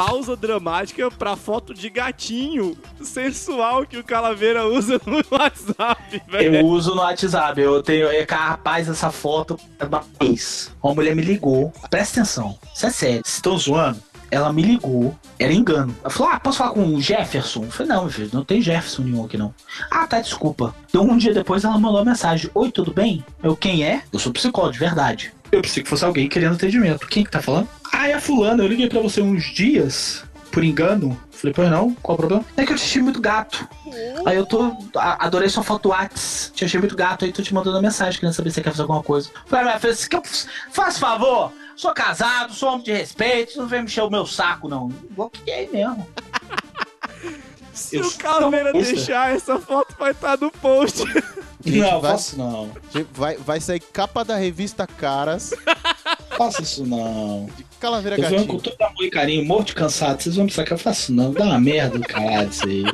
Pausa dramática pra foto de gatinho sensual que o Calaveira usa no WhatsApp, velho. Eu uso no WhatsApp, eu tenho. É, cara, rapaz, essa foto é uma vez. Uma mulher me ligou. Presta atenção. Isso é sério. Vocês estão zoando? Ela me ligou, era engano. Ela falou: Ah, posso falar com o Jefferson? Eu falei: Não, meu filho, não tem Jefferson nenhum aqui não. Ah, tá, desculpa. Então um dia depois ela mandou uma mensagem: Oi, tudo bem? Eu, quem é? Eu sou psicólogo, de verdade. Eu pensei que fosse alguém querendo atendimento. Quem que tá falando? Ah, é a fulana, eu liguei pra você uns dias, por engano. Falei, pois não, qual o problema? É que eu te achei muito gato. Aí eu tô. a- adorei sua foto Whats. Te achei muito gato, aí tô te mandando uma mensagem, querendo saber se você quer fazer alguma coisa. Falei, mas faz, faz favor, sou casado, sou homem de respeito, não vem mexer o meu saco, não. Bloqueei mesmo. Se Eu o Calaveira sou- deixar, essa foto vai estar no post. Gente, não, vai, faço não. Vai, vai sair capa da revista Caras. Faça isso não. De calaveira eu gatinho. Eu com todo amor e carinho, morto cansado. Vocês vão pensar que eu faço não. Dá uma merda do caralho isso aí.